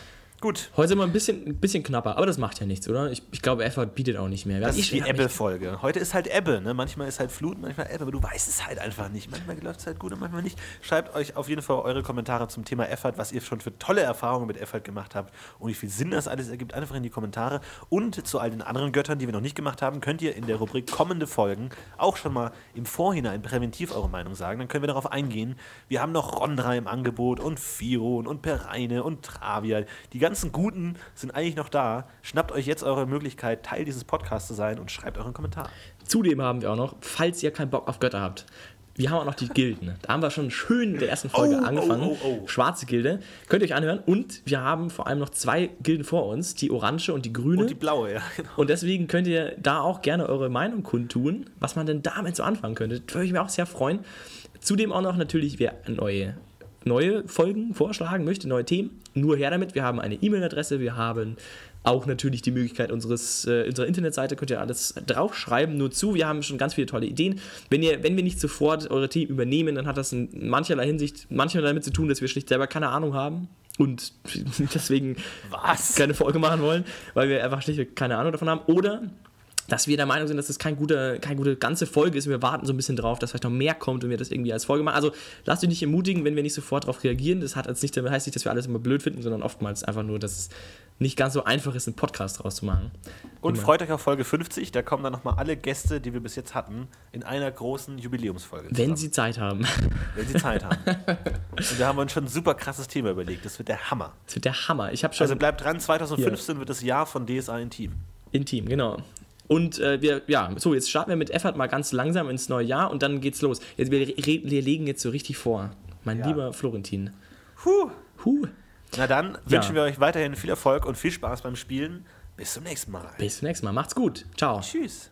Speaker 2: gut.
Speaker 3: heute sind wir ein bisschen, ein bisschen knapper, aber das macht ja nichts, oder? Ich, ich glaube, Effort bietet auch nicht mehr.
Speaker 2: Das
Speaker 3: ich
Speaker 2: ist die Ebbe-Folge. Heute ist halt Ebbe, ne? Manchmal ist halt Flut, manchmal Ebbe, aber du weißt es halt einfach nicht. Manchmal läuft es halt gut und manchmal nicht. Schreibt euch auf jeden Fall eure Kommentare zum Thema Effort, was ihr schon für tolle Erfahrungen mit Effort gemacht habt und wie viel Sinn das alles ergibt, einfach in die Kommentare. Und zu all den anderen Göttern, die wir noch nicht gemacht haben, könnt ihr in der Rubrik kommende Folgen auch schon mal im Vorhinein präventiv eure Meinung sagen. Dann können wir darauf eingehen. Wir haben noch Rondra im Angebot und Firon und Pereine und Travia. Die ganzen Guten sind eigentlich noch da. Schnappt euch jetzt eure Möglichkeit, Teil dieses Podcasts zu sein und schreibt euren Kommentar.
Speaker 3: Zudem haben wir auch noch, falls ihr keinen Bock auf Götter habt, wir haben auch noch die Gilden. Da haben wir schon schön in der ersten Folge
Speaker 2: Oh, oh,
Speaker 3: angefangen.
Speaker 2: oh, oh.
Speaker 3: Schwarze Gilde. Könnt ihr euch anhören. Und wir haben vor allem noch zwei Gilden vor uns, die orange und die grüne.
Speaker 2: Und die blaue, ja. Genau.
Speaker 3: Und deswegen könnt ihr da auch gerne eure Meinung kundtun, was man denn damit so anfangen könnte. Würde ich mir auch sehr freuen. Zudem auch noch natürlich, wer neue, neue Folgen vorschlagen möchte, neue Themen, nur her damit. Wir haben eine E-Mail-Adresse, wir haben auch natürlich die Möglichkeit unseres, äh, unserer Internetseite, könnt ihr alles draufschreiben, nur zu. Wir haben schon ganz viele tolle Ideen. Wenn, ihr, wenn wir nicht sofort eure Themen übernehmen, dann hat das in mancherlei Hinsicht manchmal damit zu tun, dass wir schlicht selber keine Ahnung haben und deswegen
Speaker 2: Was?
Speaker 3: keine Folge machen wollen, weil wir einfach schlicht keine Ahnung davon haben. Oder dass wir der Meinung sind, dass das kein guter, keine gute ganze Folge ist und wir warten so ein bisschen drauf, dass vielleicht noch mehr kommt und wir das irgendwie als Folge machen. Also lasst euch nicht ermutigen, wenn wir nicht sofort darauf reagieren. Das hat als nicht, heißt nicht, dass wir alles immer blöd finden, sondern oftmals einfach nur, dass es nicht ganz so einfach ist, einen Podcast draus zu machen.
Speaker 2: Und freut euch auf Folge 50. Da kommen dann nochmal alle Gäste, die wir bis jetzt hatten, in einer großen Jubiläumsfolge.
Speaker 3: Wenn
Speaker 2: zusammen.
Speaker 3: sie Zeit haben.
Speaker 2: wenn sie Zeit haben. Und wir haben uns schon ein super krasses Thema überlegt. Das wird der Hammer.
Speaker 3: Das wird der Hammer. Ich schon
Speaker 2: Also bleibt dran, 2015 wird das Jahr von DSA Intim.
Speaker 3: intim, genau. Und äh, wir, ja, so, jetzt starten wir mit Effort mal ganz langsam ins neue Jahr und dann geht's los. Jetzt, wir, wir legen jetzt so richtig vor. Mein
Speaker 2: Ja.
Speaker 3: lieber Florentin.
Speaker 2: Puh.
Speaker 3: Huh.
Speaker 2: Na dann wünschen wir euch weiterhin viel Erfolg und viel Spaß beim Spielen. Bis zum nächsten Mal.
Speaker 3: Bis zum nächsten Mal. Macht's gut. Ciao.
Speaker 2: Tschüss.